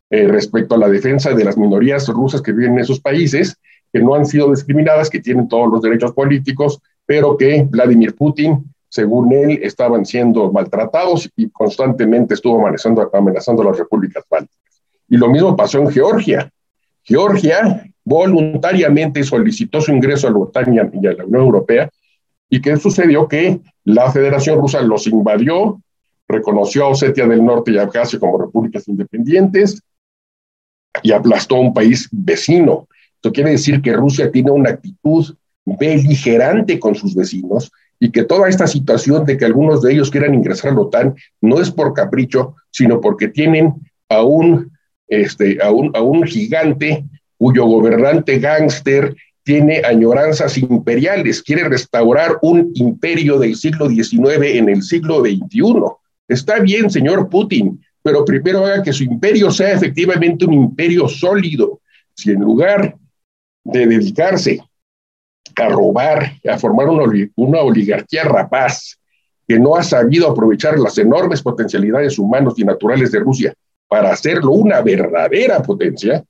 eh, respecto a la defensa de las minorías rusas que viven en esos países, que no han sido discriminadas, que tienen todos los derechos políticos, pero que Vladimir Putin, según él, estaban siendo maltratados y constantemente estuvo amenazando, amenazando a las repúblicas bálticas. Y lo mismo pasó en Georgia. Georgia voluntariamente solicitó su ingreso a la OTAN y a la Unión Europea. ¿Y qué sucedió? Que la Federación Rusa los invadió, reconoció a Osetia del Norte y Abjasia como repúblicas independientes y aplastó a un país vecino. Esto quiere decir que Rusia tiene una actitud beligerante con sus vecinos y que toda esta situación de que algunos de ellos quieran ingresar a la OTAN no es por capricho, sino porque tienen a un este, a, un, a un gigante cuyo gobernante gángster tiene añoranzas imperiales, quiere restaurar un imperio del siglo XIX en el siglo XXI. Está bien, señor Putin, pero primero haga que su imperio sea efectivamente un imperio sólido. Si en lugar de dedicarse a robar, a formar una, una oligarquía rapaz, que no ha sabido aprovechar las enormes potencialidades humanas y naturales de Rusia para hacerlo una verdadera potencia,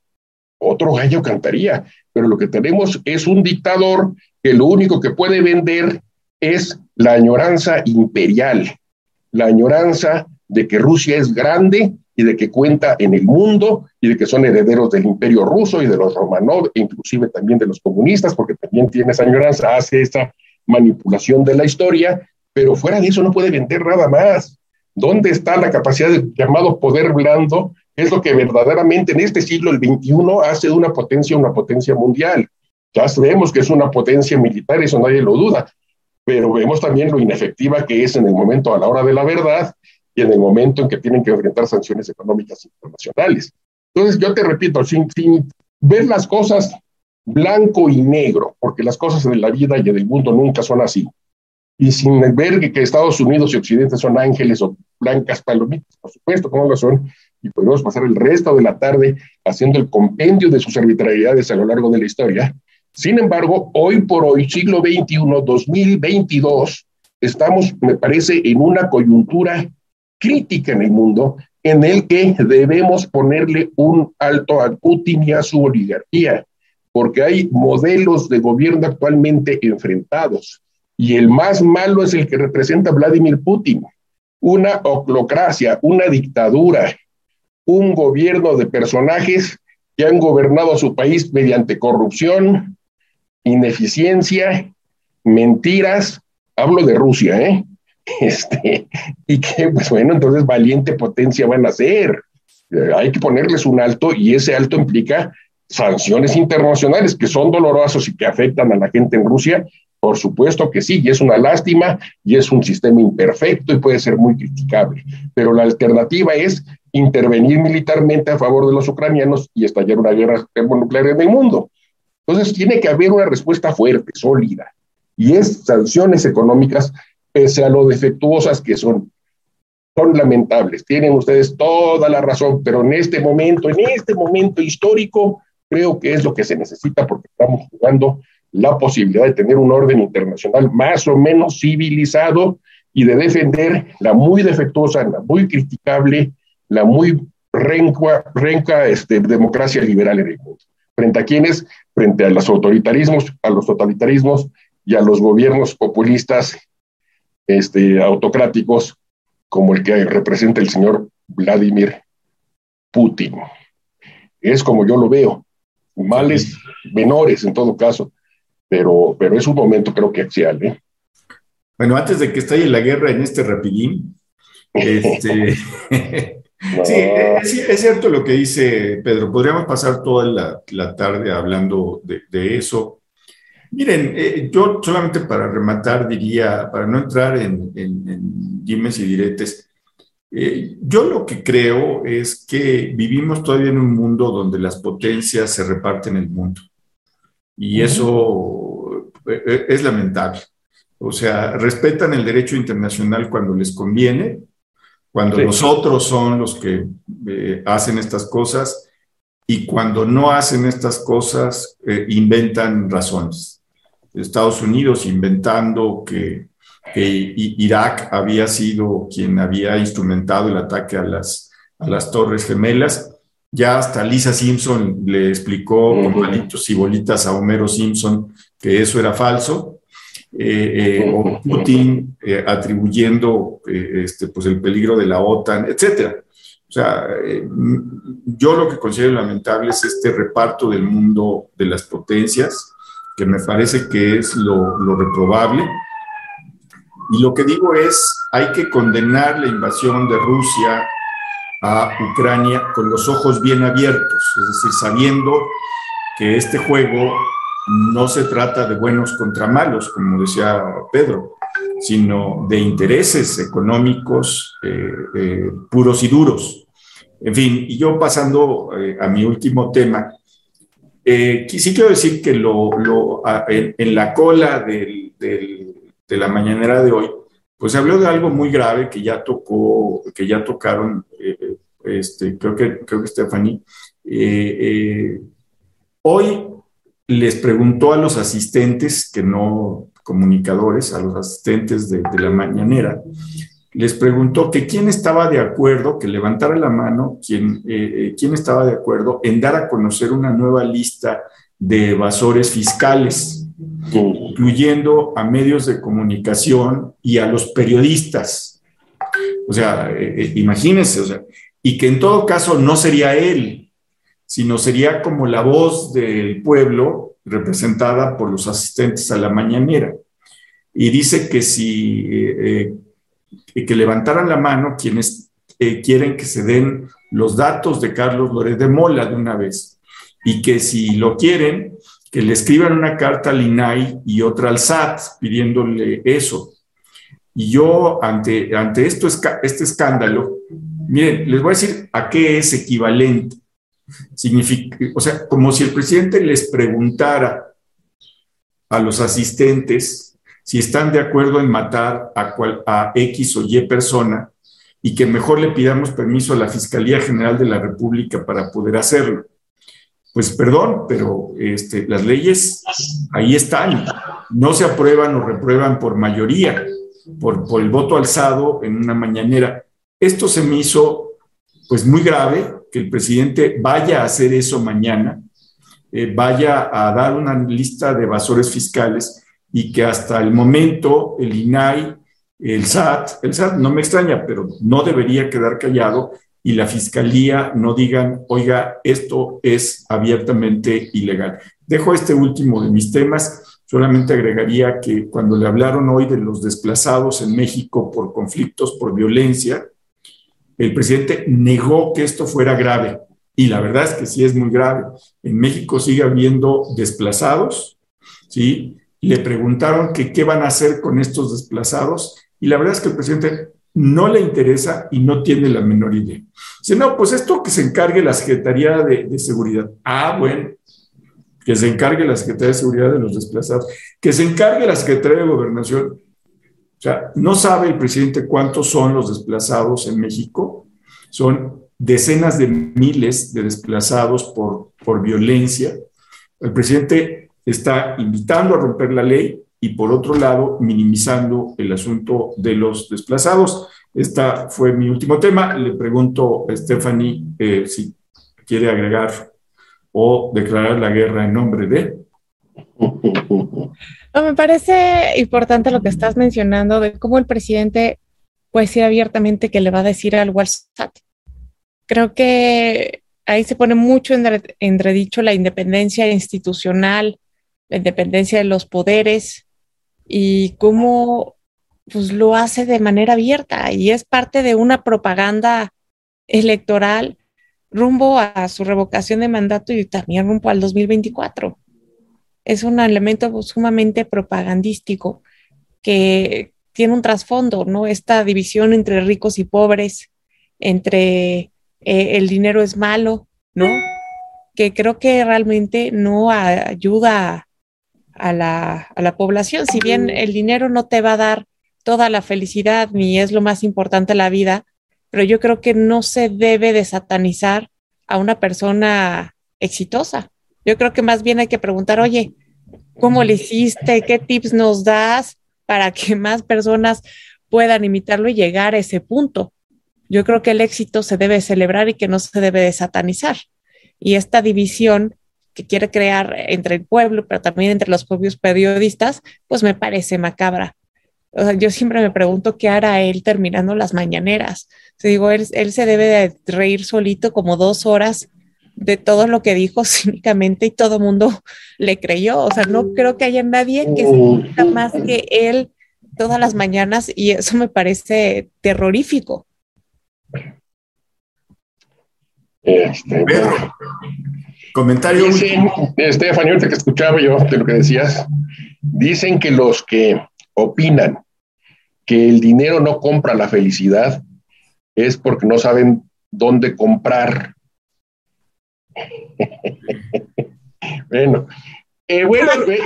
otro gallo cantaría. Pero lo que tenemos es un dictador que lo único que puede vender es la añoranza imperial, la añoranza de que Rusia es grande y de que cuenta en el mundo y de que son herederos del imperio ruso y de los Romanov, e inclusive también de los comunistas, porque también tiene esa añoranza, hace esa manipulación de la historia, pero fuera de eso no puede vender nada más. ¿Dónde está la capacidad del llamado poder blando? Es lo que verdaderamente en este siglo, el XXI, hace de una potencia una potencia mundial. Ya sabemos que es una potencia militar, eso nadie lo duda, pero vemos también lo inefectiva que es en el momento a la hora de la verdad y en el momento en que tienen que enfrentar sanciones económicas internacionales. Entonces, yo te repito, sin, sin ver las cosas blanco y negro, porque las cosas en la vida y en el mundo nunca son así, y sin ver que, Estados Unidos y Occidente son ángeles o blancas palomitas, por supuesto, como lo son, y podemos pasar el resto de la tarde haciendo el compendio de sus arbitrariedades a lo largo de la historia. Sin embargo, hoy por hoy, siglo XXI, 2022, estamos, me parece, en una coyuntura crítica en el mundo en el que debemos ponerle un alto a Putin y a su oligarquía, porque hay modelos de gobierno actualmente enfrentados y el más malo es el que representa Vladimir Putin, una oclocracia, una dictadura, un gobierno de personajes que han gobernado a su país mediante corrupción, ineficiencia, mentiras, hablo de Rusia, ¿eh? Este, y que, pues bueno, entonces valiente potencia van a ser. Eh, hay que ponerles un alto y ese alto implica sanciones internacionales que son dolorosos y que afectan a la gente en Rusia. Por supuesto que sí, y es una lástima y es un sistema imperfecto y puede ser muy criticable. Pero la alternativa es intervenir militarmente a favor de los ucranianos y estallar una guerra termonuclear en el mundo. Entonces tiene que haber una respuesta fuerte, sólida, y es sanciones económicas pese a lo defectuosas que son. Son lamentables, tienen ustedes toda la razón, pero en este momento, en este momento histórico, creo que es lo que se necesita porque estamos jugando la posibilidad de tener un orden internacional más o menos civilizado y de defender la muy defectuosa, la muy criticable, la muy renca, renca este, democracia liberal en el mundo. ¿Frente a quiénes? Frente a los autoritarismos, a los totalitarismos y a los gobiernos populistas este, autocráticos como el que representa el señor Vladimir Putin. Es como yo lo veo, males menores en todo caso, pero, pero es un momento creo que axial. ¿eh? Bueno, antes de que estalle la guerra en este rapidín, este, sí, es, cierto lo que dice Pedro, podríamos pasar toda la, tarde hablando de, de eso. Miren, eh, yo solamente para rematar diría, para no entrar en, dimes y diretes, eh, yo lo que creo es que vivimos todavía en un mundo donde las potencias se reparten el mundo. Y eso eh, es lamentable. O sea, respetan el derecho internacional cuando les conviene, cuando los otros son los que hacen estas cosas y cuando no hacen estas cosas inventan razones. Estados Unidos inventando que, Irak había sido quien había instrumentado el ataque a las, a las Torres Gemelas. Ya hasta Lisa Simpson le explicó con palitos y bolitas a Homero Simpson que eso era falso. Eh, eh, o Putin eh, atribuyendo este, pues el peligro de la OTAN, etcétera. O sea, yo lo que considero lamentable es este reparto del mundo de las potencias, que me parece que es lo, lo reprobable. Y lo que digo es, hay que condenar la invasión de Rusia a Ucrania con los ojos bien abiertos, es decir, sabiendo que este juego no se trata de buenos contra malos, como decía Pedro, sino de intereses económicos eh, eh, puros y duros. En fin, y yo pasando eh, a mi último tema, eh, sí quiero decir que lo, en, la cola de la mañanera de hoy, pues se habló de algo muy grave que ya tocó, que ya tocaron, eh, este, creo que, creo que Stephanie. Eh, hoy les preguntó a los asistentes, que no comunicadores, a los asistentes de, la mañanera, les preguntó que quién estaba de acuerdo, que levantara la mano, quién, eh, eh, quién estaba de acuerdo en dar a conocer una nueva lista de evasores fiscales, incluyendo a medios de comunicación y a los periodistas. O sea, eh, imagínense, o sea, y que en todo caso no sería él, sino sería como la voz del pueblo representada por los asistentes a la mañanera. Y dice que si eh, eh, que levantaran la mano quienes eh, quieren que se den los datos de Carlos Loret de Mola de una vez y que si lo quieren, que le escriban una carta al INAI y otra al SAT pidiéndole eso. Y yo, ante, ante esto, este escándalo, miren, les voy a decir a qué es equivalente. Significa, o sea, como si el presidente les preguntara a los asistentes si están de acuerdo en matar a, a X o Y persona y que mejor le pidamos permiso a la Fiscalía General de la República para poder hacerlo pues perdón, pero este, las leyes ahí están, no se aprueban o reprueban por mayoría, por, por el voto alzado en una mañanera. Esto se me hizo pues muy grave, que el presidente vaya a hacer eso mañana, eh, vaya a dar una lista de evasores fiscales y que hasta el momento el INAI, el SAT, el SAT no me extraña, pero no debería quedar callado y la fiscalía no digan, oiga, esto es abiertamente ilegal. Dejo este último de mis temas. Solamente agregaría que cuando le hablaron hoy de los desplazados en México por conflictos, por violencia, el presidente negó que esto fuera grave. Y la verdad es que sí es muy grave. En México sigue habiendo desplazados, ¿sí? Le preguntaron que qué van a hacer con estos desplazados y la verdad es que el presidente no le interesa y no tiene la menor idea. Dice, no, pues esto que se encargue la Secretaría de, Seguridad. Ah, bueno, que se encargue la Secretaría de Seguridad de los desplazados, que se encargue la Secretaría de Gobernación. O sea, no sabe el presidente cuántos son los desplazados en México. Son decenas de miles de desplazados por, por violencia. El presidente está invitando a romper la ley y por otro lado minimizando el asunto de los desplazados. Este fue mi último tema. Le pregunto a Stephanie eh, si quiere agregar o declarar la guerra en nombre de. me parece importante lo que estás mencionando de cómo el presidente puede decir abiertamente que le va a decir algo al SAT. Creo que ahí se pone mucho en entredicho la independencia institucional, la independencia de los poderes, y cómo pues, lo hace de manera abierta y es parte de una propaganda electoral rumbo a su revocación de mandato y también rumbo al 2024. Es un elemento sumamente propagandístico que tiene un trasfondo, ¿no? Esta división entre ricos y pobres, entre eh, el dinero es malo, ¿no? Que creo que realmente no ayuda a la, a la población. Si bien el dinero no te va a dar toda la felicidad ni es lo más importante de la vida, pero yo creo que no se debe de satanizar a una persona exitosa. Yo creo que más bien hay que preguntar, oye, ¿cómo le hiciste? ¿Qué tips nos das para que más personas puedan imitarlo y llegar a ese punto? Yo creo que el éxito se debe celebrar y que no se debe de satanizar. Y esta división que quiere crear entre el pueblo, pero también entre los propios periodistas, pues me parece macabra. O sea, yo siempre me pregunto qué hará él terminando las mañaneras. O digo, él, se debe de reír solito como dos horas de todo lo que dijo cínicamente y todo el mundo le creyó. O sea, no creo que haya nadie que se más que él todas las mañanas y eso me parece terrorífico. Este, Comentario. Dicen, Stephanie, ahorita que escuchaba yo de lo que decías, dicen que los que opinan que el dinero no compra la felicidad es porque no saben dónde comprar. Bueno, eh, bueno, eh,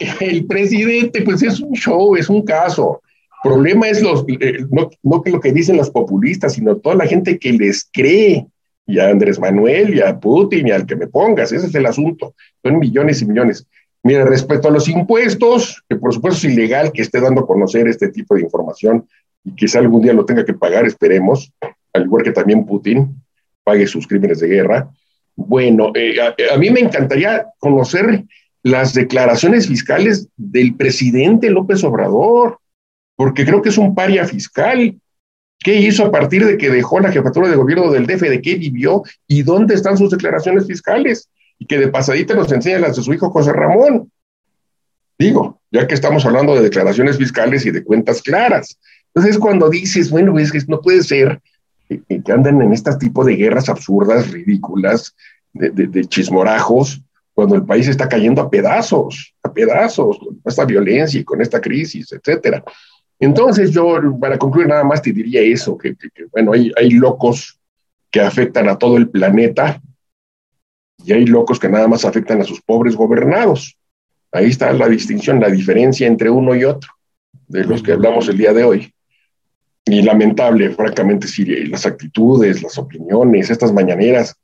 eh, el presidente, pues es un show, es un caso. El problema es los, no, no que lo que dicen los populistas, sino toda la gente que les cree y a Andrés Manuel, y a Putin, y al que me pongas, ese es el asunto. Son millones y millones. Mira, respecto a los impuestos, que por supuesto es ilegal que esté dando a conocer este tipo de información y quizá algún día lo tenga que pagar, esperemos, al igual que también Putin pague sus crímenes de guerra. Bueno, eh, a, mí me encantaría conocer las declaraciones fiscales del presidente López Obrador, porque creo que es un paria fiscal ¿Qué hizo a partir de que dejó la jefatura de gobierno del DF? ¿De qué vivió? ¿Y dónde están sus declaraciones fiscales? Y que de pasadita nos enseña las de su hijo José Ramón. Digo, ya que estamos hablando de declaraciones fiscales y de cuentas claras. Entonces, cuando dices, bueno, es que no puede ser que anden en este tipo de guerras absurdas, ridículas, de, chismorajos, cuando el país está cayendo a pedazos, a pedazos, con esta violencia y con esta crisis, etcétera. Entonces, yo, para concluir, nada más te diría eso, que, bueno, hay, hay locos que afectan a todo el planeta y hay locos que nada más afectan a sus pobres gobernados. Ahí está la distinción, la diferencia entre uno y otro, de los que hablamos el día de hoy y lamentable, francamente, sí, las actitudes, las opiniones, estas mañaneras,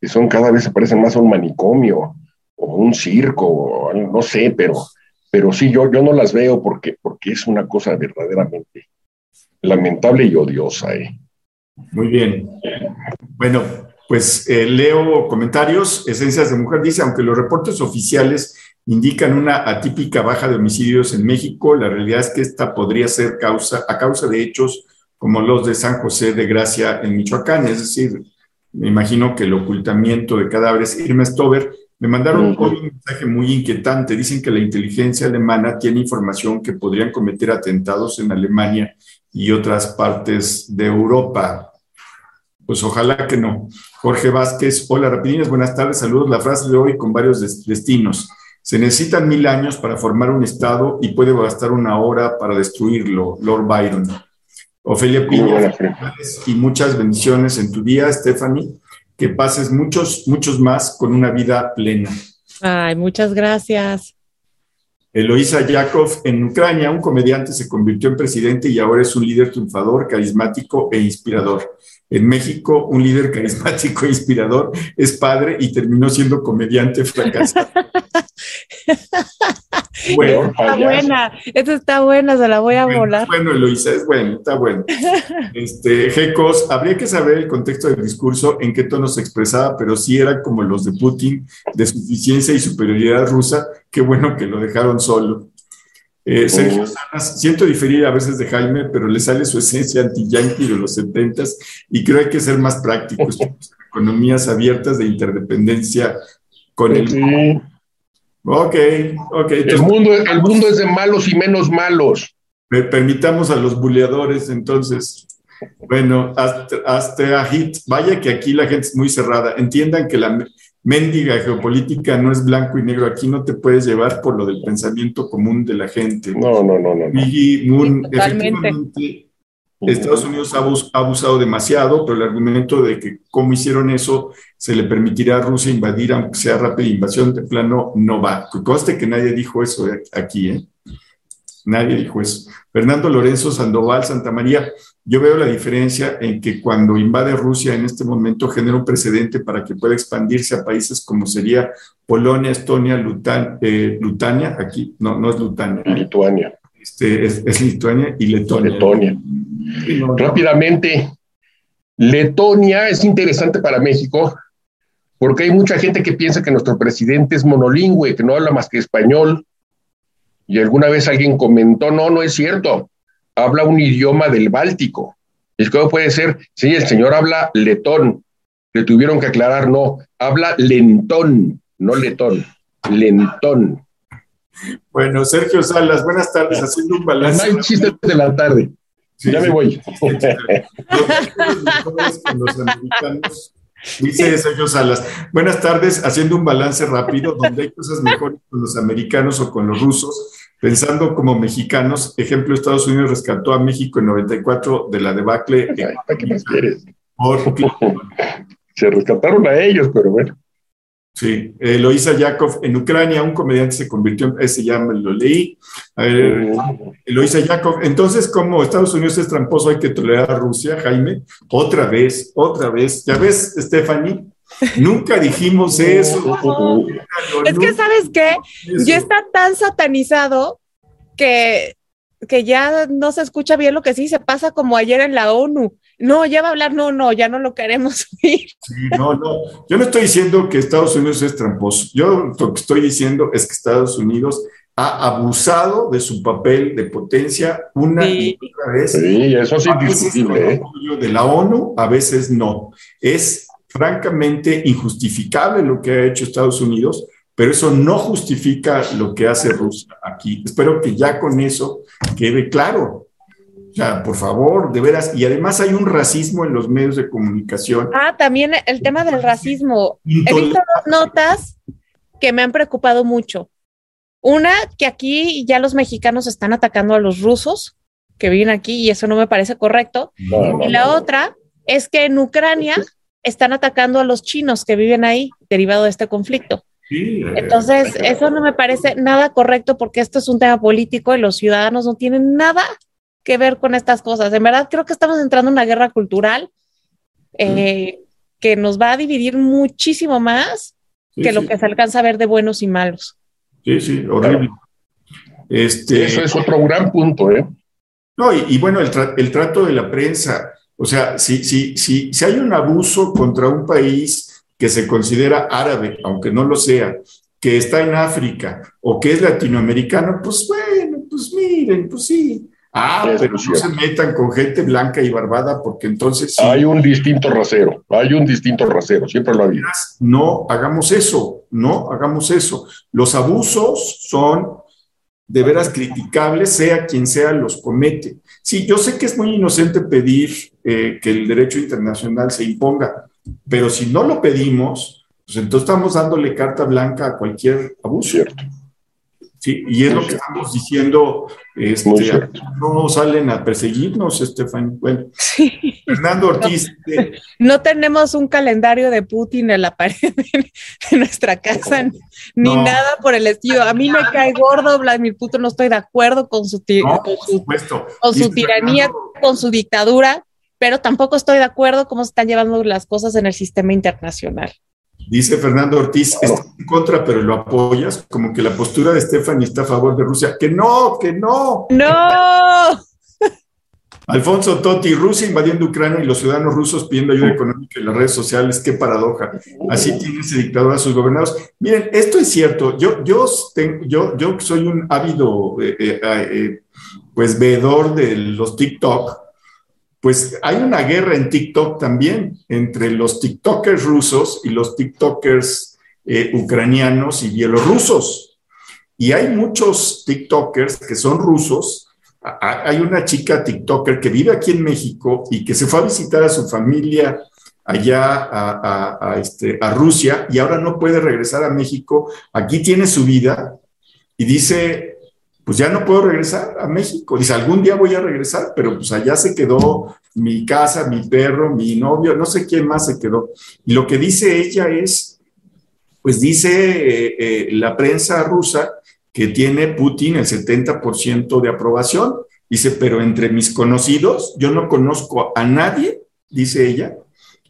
que son cada vez se parecen más a un manicomio o un circo, no sé, pero, pero sí, yo, yo no las veo porque, porque es una cosa verdaderamente lamentable y odiosa. ¿eh? Muy bien. Bueno, pues eh, leo comentarios. Esencias de Mujer dice, aunque los reportes oficiales indican una atípica baja de homicidios en México. La realidad es que esta podría ser causa, a causa de hechos como los de San José de Gracia en Michoacán. Es decir, me imagino que el ocultamiento de cadáveres. Irma Stover, me mandaron un mensaje muy inquietante. Dicen que la inteligencia alemana tiene información que podrían cometer atentados en Alemania y otras partes de Europa. Pues ojalá que no. Jorge Vázquez, hola Rapidines, buenas tardes, saludos. La frase de hoy con varios destinos. Se necesitan mil años para formar un Estado y puede bastar una hora para destruirlo, Lord Byron. Ofelia Piña, y muchas bendiciones en tu día, Stephanie. Que pases muchos, muchos más con una vida plena. Ay, muchas gracias. Eloisa Yakov, en Ucrania, un comediante se convirtió en presidente y ahora es un líder triunfador, carismático e inspirador. En México, un líder carismático e inspirador es padre y terminó siendo comediante fracasado. bueno, está buena, esta está buena, se la voy a volar. Bueno, Eloisa, es bueno, está bueno. Este, Jecos, habría que saber el contexto del discurso, en qué tono se expresaba, pero sí era como los de Putin, de suficiencia y superioridad rusa. Qué bueno que lo dejaron solo. Eh, Sergio Sanas, siento diferir a veces de Jaime, pero le sale su esencia anti-yankee de los setentas y creo que hay que ser más prácticos. economías abiertas de interdependencia con el Ok, ok. el, mundo, el mundo es de malos y menos malos. Permitamos a los buleadores, entonces. Bueno, hasta, hit. Vaya que aquí la gente es muy cerrada. Entiendan que la mendiga geopolítica no es blanco y negro. Aquí no te puedes llevar por lo del pensamiento común de la gente. No, no, no, no. Moon, efectivamente, Estados Unidos ha abusado demasiado, pero el argumento de que cómo hicieron eso se le permitirá a Rusia invadir, aunque sea rápida invasión de plano, no va. Conste que nadie dijo eso aquí, ¿eh? Nadie dijo eso. Fernando Lorenzo Sandoval, Santa María, yo veo la diferencia en que cuando invade Rusia en este momento genera un precedente para que pueda expandirse a países como sería Polonia, Estonia, Lutan, eh, Lutania, aquí, no, no es Lutania. Lituania. Este, es, Lituania y Letonia. Letonia. Rápidamente, Letonia es interesante para México porque hay mucha gente que piensa que nuestro presidente es monolingüe, que no habla más que español. Y alguna vez alguien comentó, no, no es cierto, habla un idioma del Báltico. Es que puede ser, sí, el señor habla letón. Le tuvieron que aclarar, no, habla lentón, no letón, lentón. Bueno, Sergio Salas, buenas tardes, haciendo un balance. No hay chistes de la tarde. Ya me voy. los americanos Dice Sergio Salas, buenas tardes, haciendo un balance rápido, donde hay cosas mejores con los americanos o con los rusos, pensando como mexicanos, ejemplo, Estados Unidos rescató a México en 94 de la debacle. ¿Qué más quieres? Se rescataron a ellos, pero bueno. Sí, Eloisa Yakov en Ucrania, un comediante se convirtió en, ese ya me lo leí. A ver, Eloisa Yakov, entonces, como Estados Unidos es tramposo, hay que tolerar a Rusia, Jaime, otra vez, otra vez. ¿Ya ves, Stephanie? Nunca dijimos eso. es que, ¿sabes qué? Ya está tan satanizado que, que ya no se escucha bien lo que sí se pasa como ayer en la ONU no, ya va a hablar, no, no, ya no lo queremos oír. no, no, yo no estoy diciendo que Estados Unidos es tramposo. Yo lo que estoy diciendo es que Estados Unidos ha abusado de su papel de potencia una y otra vez. Sí, eso es indiscutible. ¿eh? De la ONU, a veces no. Es francamente injustificable lo que ha hecho Estados Unidos, pero eso no justifica lo que hace Rusia aquí. Espero que ya con eso quede claro. Sea, por favor, de veras. Y además hay un racismo en los medios de comunicación. Ah, también el tema del racismo. He visto dos notas que me han preocupado mucho. Una, que aquí ya los mexicanos están atacando a los rusos que viven aquí y eso no me parece correcto. y la otra es que en Ucrania están atacando a los chinos que viven ahí derivado de este conflicto. Eh, Entonces, eso no me parece nada correcto porque esto es un tema político y los ciudadanos no tienen nada que ver con estas cosas. En verdad, creo que estamos entrando en una guerra cultural eh, que nos va a dividir muchísimo más que lo que se alcanza a ver de buenos y malos. Sí, sí, horrible. Este, Eso es otro gran punto, ¿eh? No, y, bueno, el, el, trato de la prensa. O sea, si, si, si, si hay un abuso contra un país que se considera árabe, aunque no lo sea, que está en África o que es latinoamericano, pues bueno, pues miren, pues sí, Ah, pero no se metan con gente blanca y barbada porque entonces... Hay un distinto rasero, hay un distinto rasero, siempre lo había. No hagamos eso, no hagamos eso. Los abusos son de veras criticables, sea quien sea los comete. Sí, yo sé que es muy inocente pedir eh, que el derecho internacional se imponga, pero si no lo pedimos, pues entonces estamos dándole carta blanca a cualquier abuso. Cierto. Sí, y es lo que estamos diciendo, este, no salen a perseguirnos, Estefan. Bueno, Fernando Ortiz. No, tenemos un calendario de Putin en la pared de, nuestra casa, ni nada por el estilo. A mí me cae gordo Vladimir Putin, no estoy de acuerdo con su, con su, tiranía, con su dictadura, pero tampoco estoy de acuerdo cómo se están llevando las cosas en el sistema internacional. Dice Fernando Ortiz, está en contra, pero lo apoyas, como que la postura de Stephanie está a favor de Rusia. Que no, que no. No. Alfonso Totti, Rusia invadiendo Ucrania y los ciudadanos rusos pidiendo ayuda económica en las redes sociales, qué paradoja. Así tiene ese dictador a sus gobernados. Miren, esto es cierto. Yo, yo, tengo, yo, yo soy un ávido, eh, eh, eh, pues, veedor de los TikTok pues hay una guerra en TikTok también entre los TikTokers rusos y los TikTokers eh, ucranianos y bielorrusos. Y hay muchos TikTokers que son rusos. Hay una chica TikToker que vive aquí en México y que se fue a visitar a su familia allá a, este, a Rusia y ahora no puede regresar a México. Aquí tiene su vida y dice, pues ya no puedo regresar a México. Dice, algún día voy a regresar, pero pues allá se quedó mi casa, mi perro, mi novio, no sé quién más se quedó. Y lo que dice ella es, pues dice eh, eh, la prensa rusa que tiene Putin el 70% de aprobación. Dice, pero entre mis conocidos, yo no conozco a nadie, dice ella,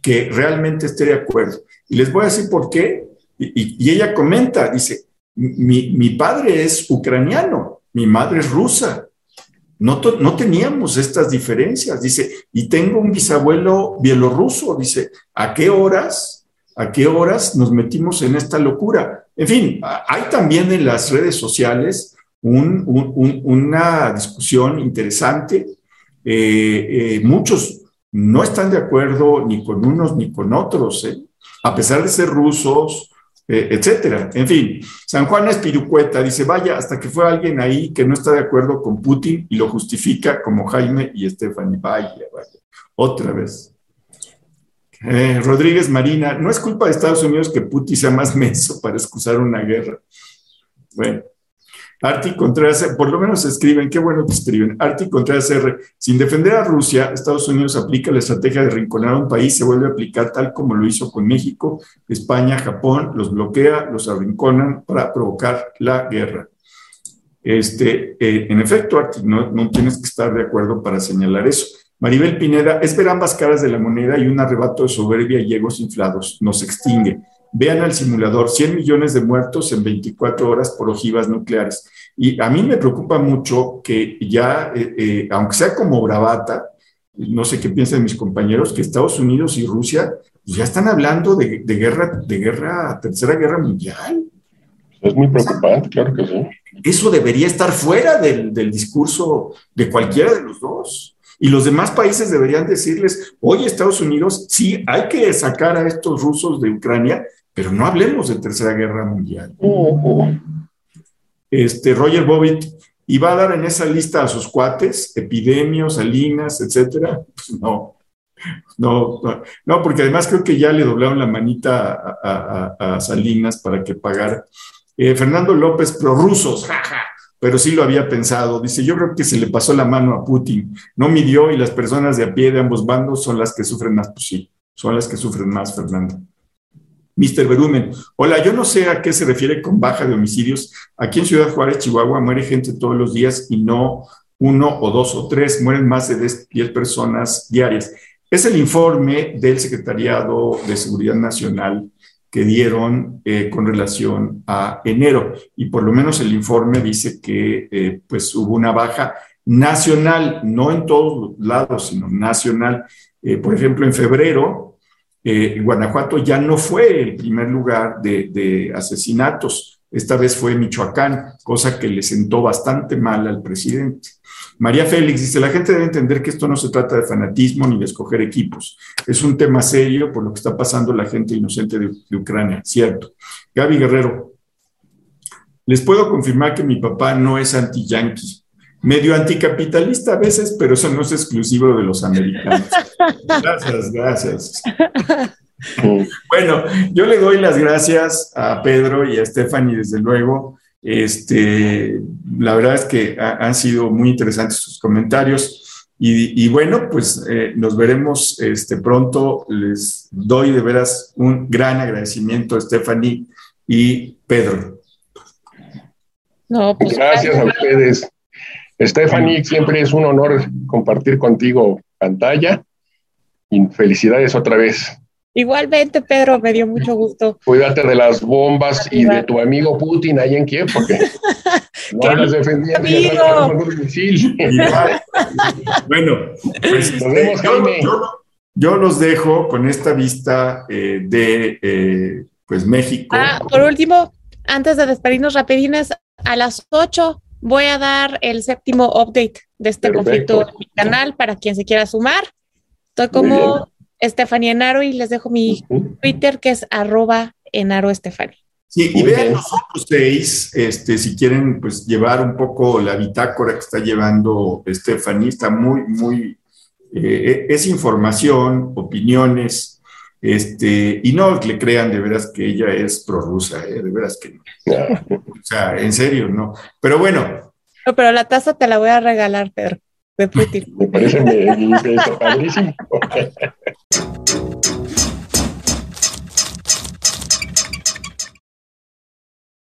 que realmente esté de acuerdo. Y les voy a decir por qué. Y, ella comenta, dice, mi, mi padre es ucraniano, mi madre es rusa. No, teníamos estas diferencias, dice, y tengo un bisabuelo bielorruso, dice, ¿a qué horas, a qué horas nos metimos en esta locura? En fin, hay también en las redes sociales una discusión interesante. Eh, eh, muchos no están de acuerdo ni con unos ni con otros, ¿eh? a pesar de ser rusos, eh, etcétera. En fin, San Juan Espirucueta dice, vaya, hasta que fue alguien ahí que no está de acuerdo con Putin y lo justifica como Jaime y Stephanie. Vaya, vaya, otra vez. Eh, Rodríguez Marina, no es culpa de Estados Unidos que Putin sea más menso para excusar una guerra. Bueno, Arti Contreras, por lo menos escriben, qué bueno que escriben. Arti Contreras R. Sin defender a Rusia, Estados Unidos aplica la estrategia de rinconar a un país, se vuelve a aplicar tal como lo hizo con México, España, Japón, los bloquea, los arrinconan para provocar la guerra. Este, eh, en efecto, Arti, no, no tienes que estar de acuerdo para señalar eso. Maribel Pineda, es ver ambas caras de la moneda y un arrebato de soberbia y egos inflados. Nos extingue. Vean al simulador, 100 millones de muertos en 24 horas por ojivas nucleares. Y a mí me preocupa mucho que ya, eh, eh, aunque sea como bravata, no sé qué piensan mis compañeros, que Estados Unidos y Rusia ya están hablando de, guerra, de guerra, tercera guerra mundial. Es muy preocupante, claro que sí. Eso debería estar fuera del, del discurso de cualquiera de los dos. Y los demás países deberían decirles, oye, Estados Unidos, sí, hay que sacar a estos rusos de Ucrania, pero no hablemos de Tercera Guerra Mundial. Este, Roger Bobbitt iba a dar en esa lista a sus cuates, epidemios, Salinas, etcétera. Pues no, no, no, porque además creo que ya le doblaron la manita a, Salinas para que pagara. Eh, Fernando López, prorrusos, jaja pero sí lo había pensado. Dice, yo creo que se le pasó la mano a Putin, no midió y las personas de a pie de ambos bandos son las que sufren más. Pues sí, son las que sufren más, Fernando. Mr. Berumen, hola, yo no sé a qué se refiere con baja de homicidios. Aquí en Ciudad Juárez, Chihuahua, muere gente todos los días y no uno o dos o tres, mueren más de 10 personas diarias. Es el informe del Secretariado de Seguridad Nacional que dieron eh, con relación a enero. Y por lo menos el informe dice que eh, pues hubo una baja nacional, no en todos lados, sino nacional. Eh, por ejemplo, en febrero, Guanajuato ya no fue el primer lugar de, de asesinatos. Esta vez fue Michoacán, cosa que le sentó bastante mal al presidente. María Félix dice, la gente debe entender que esto no se trata de fanatismo ni de escoger equipos. Es un tema serio por lo que está pasando la gente inocente de, Ucrania, cierto. Gaby Guerrero, les puedo confirmar que mi papá no es anti-yankee. Medio anticapitalista a veces, pero eso no es exclusivo de los americanos. Gracias, gracias. Bueno, yo le doy las gracias a Pedro y a Stephanie, desde luego, este, la verdad es que han sido muy interesantes sus comentarios. Y, bueno, pues eh, nos veremos este, pronto. Les doy de veras un gran agradecimiento a Stephanie y Pedro. No, pues, gracias a ustedes. Stephanie, siempre es un honor compartir contigo pantalla. Y felicidades otra vez. Igualmente, Pedro, me dio mucho gusto. Cuídate de las bombas y de tu amigo Putin ahí en Kiev, porque no las defendiendo. bueno, pues yo, los dejo con esta vista eh, de eh, pues México. Ah, por último, antes de despedirnos rapidines, a las 8 voy a dar el séptimo update de este conflicto en mi canal para quien se quiera sumar. Estoy como Estefanía Enaro y les dejo mi Twitter que es arroba Enaro Estefanía. Sí, y vean los otros seis, este, si quieren pues llevar un poco la bitácora que está llevando Estefanía, está muy, muy, eh, es información, opiniones, este, y no le crean de veras que ella es prorrusa, eh, de veras que no. O sea, en serio, no. Pero bueno. No, pero la taza te la voy a regalar, Pedro, de Putin. Me parece padrísimo.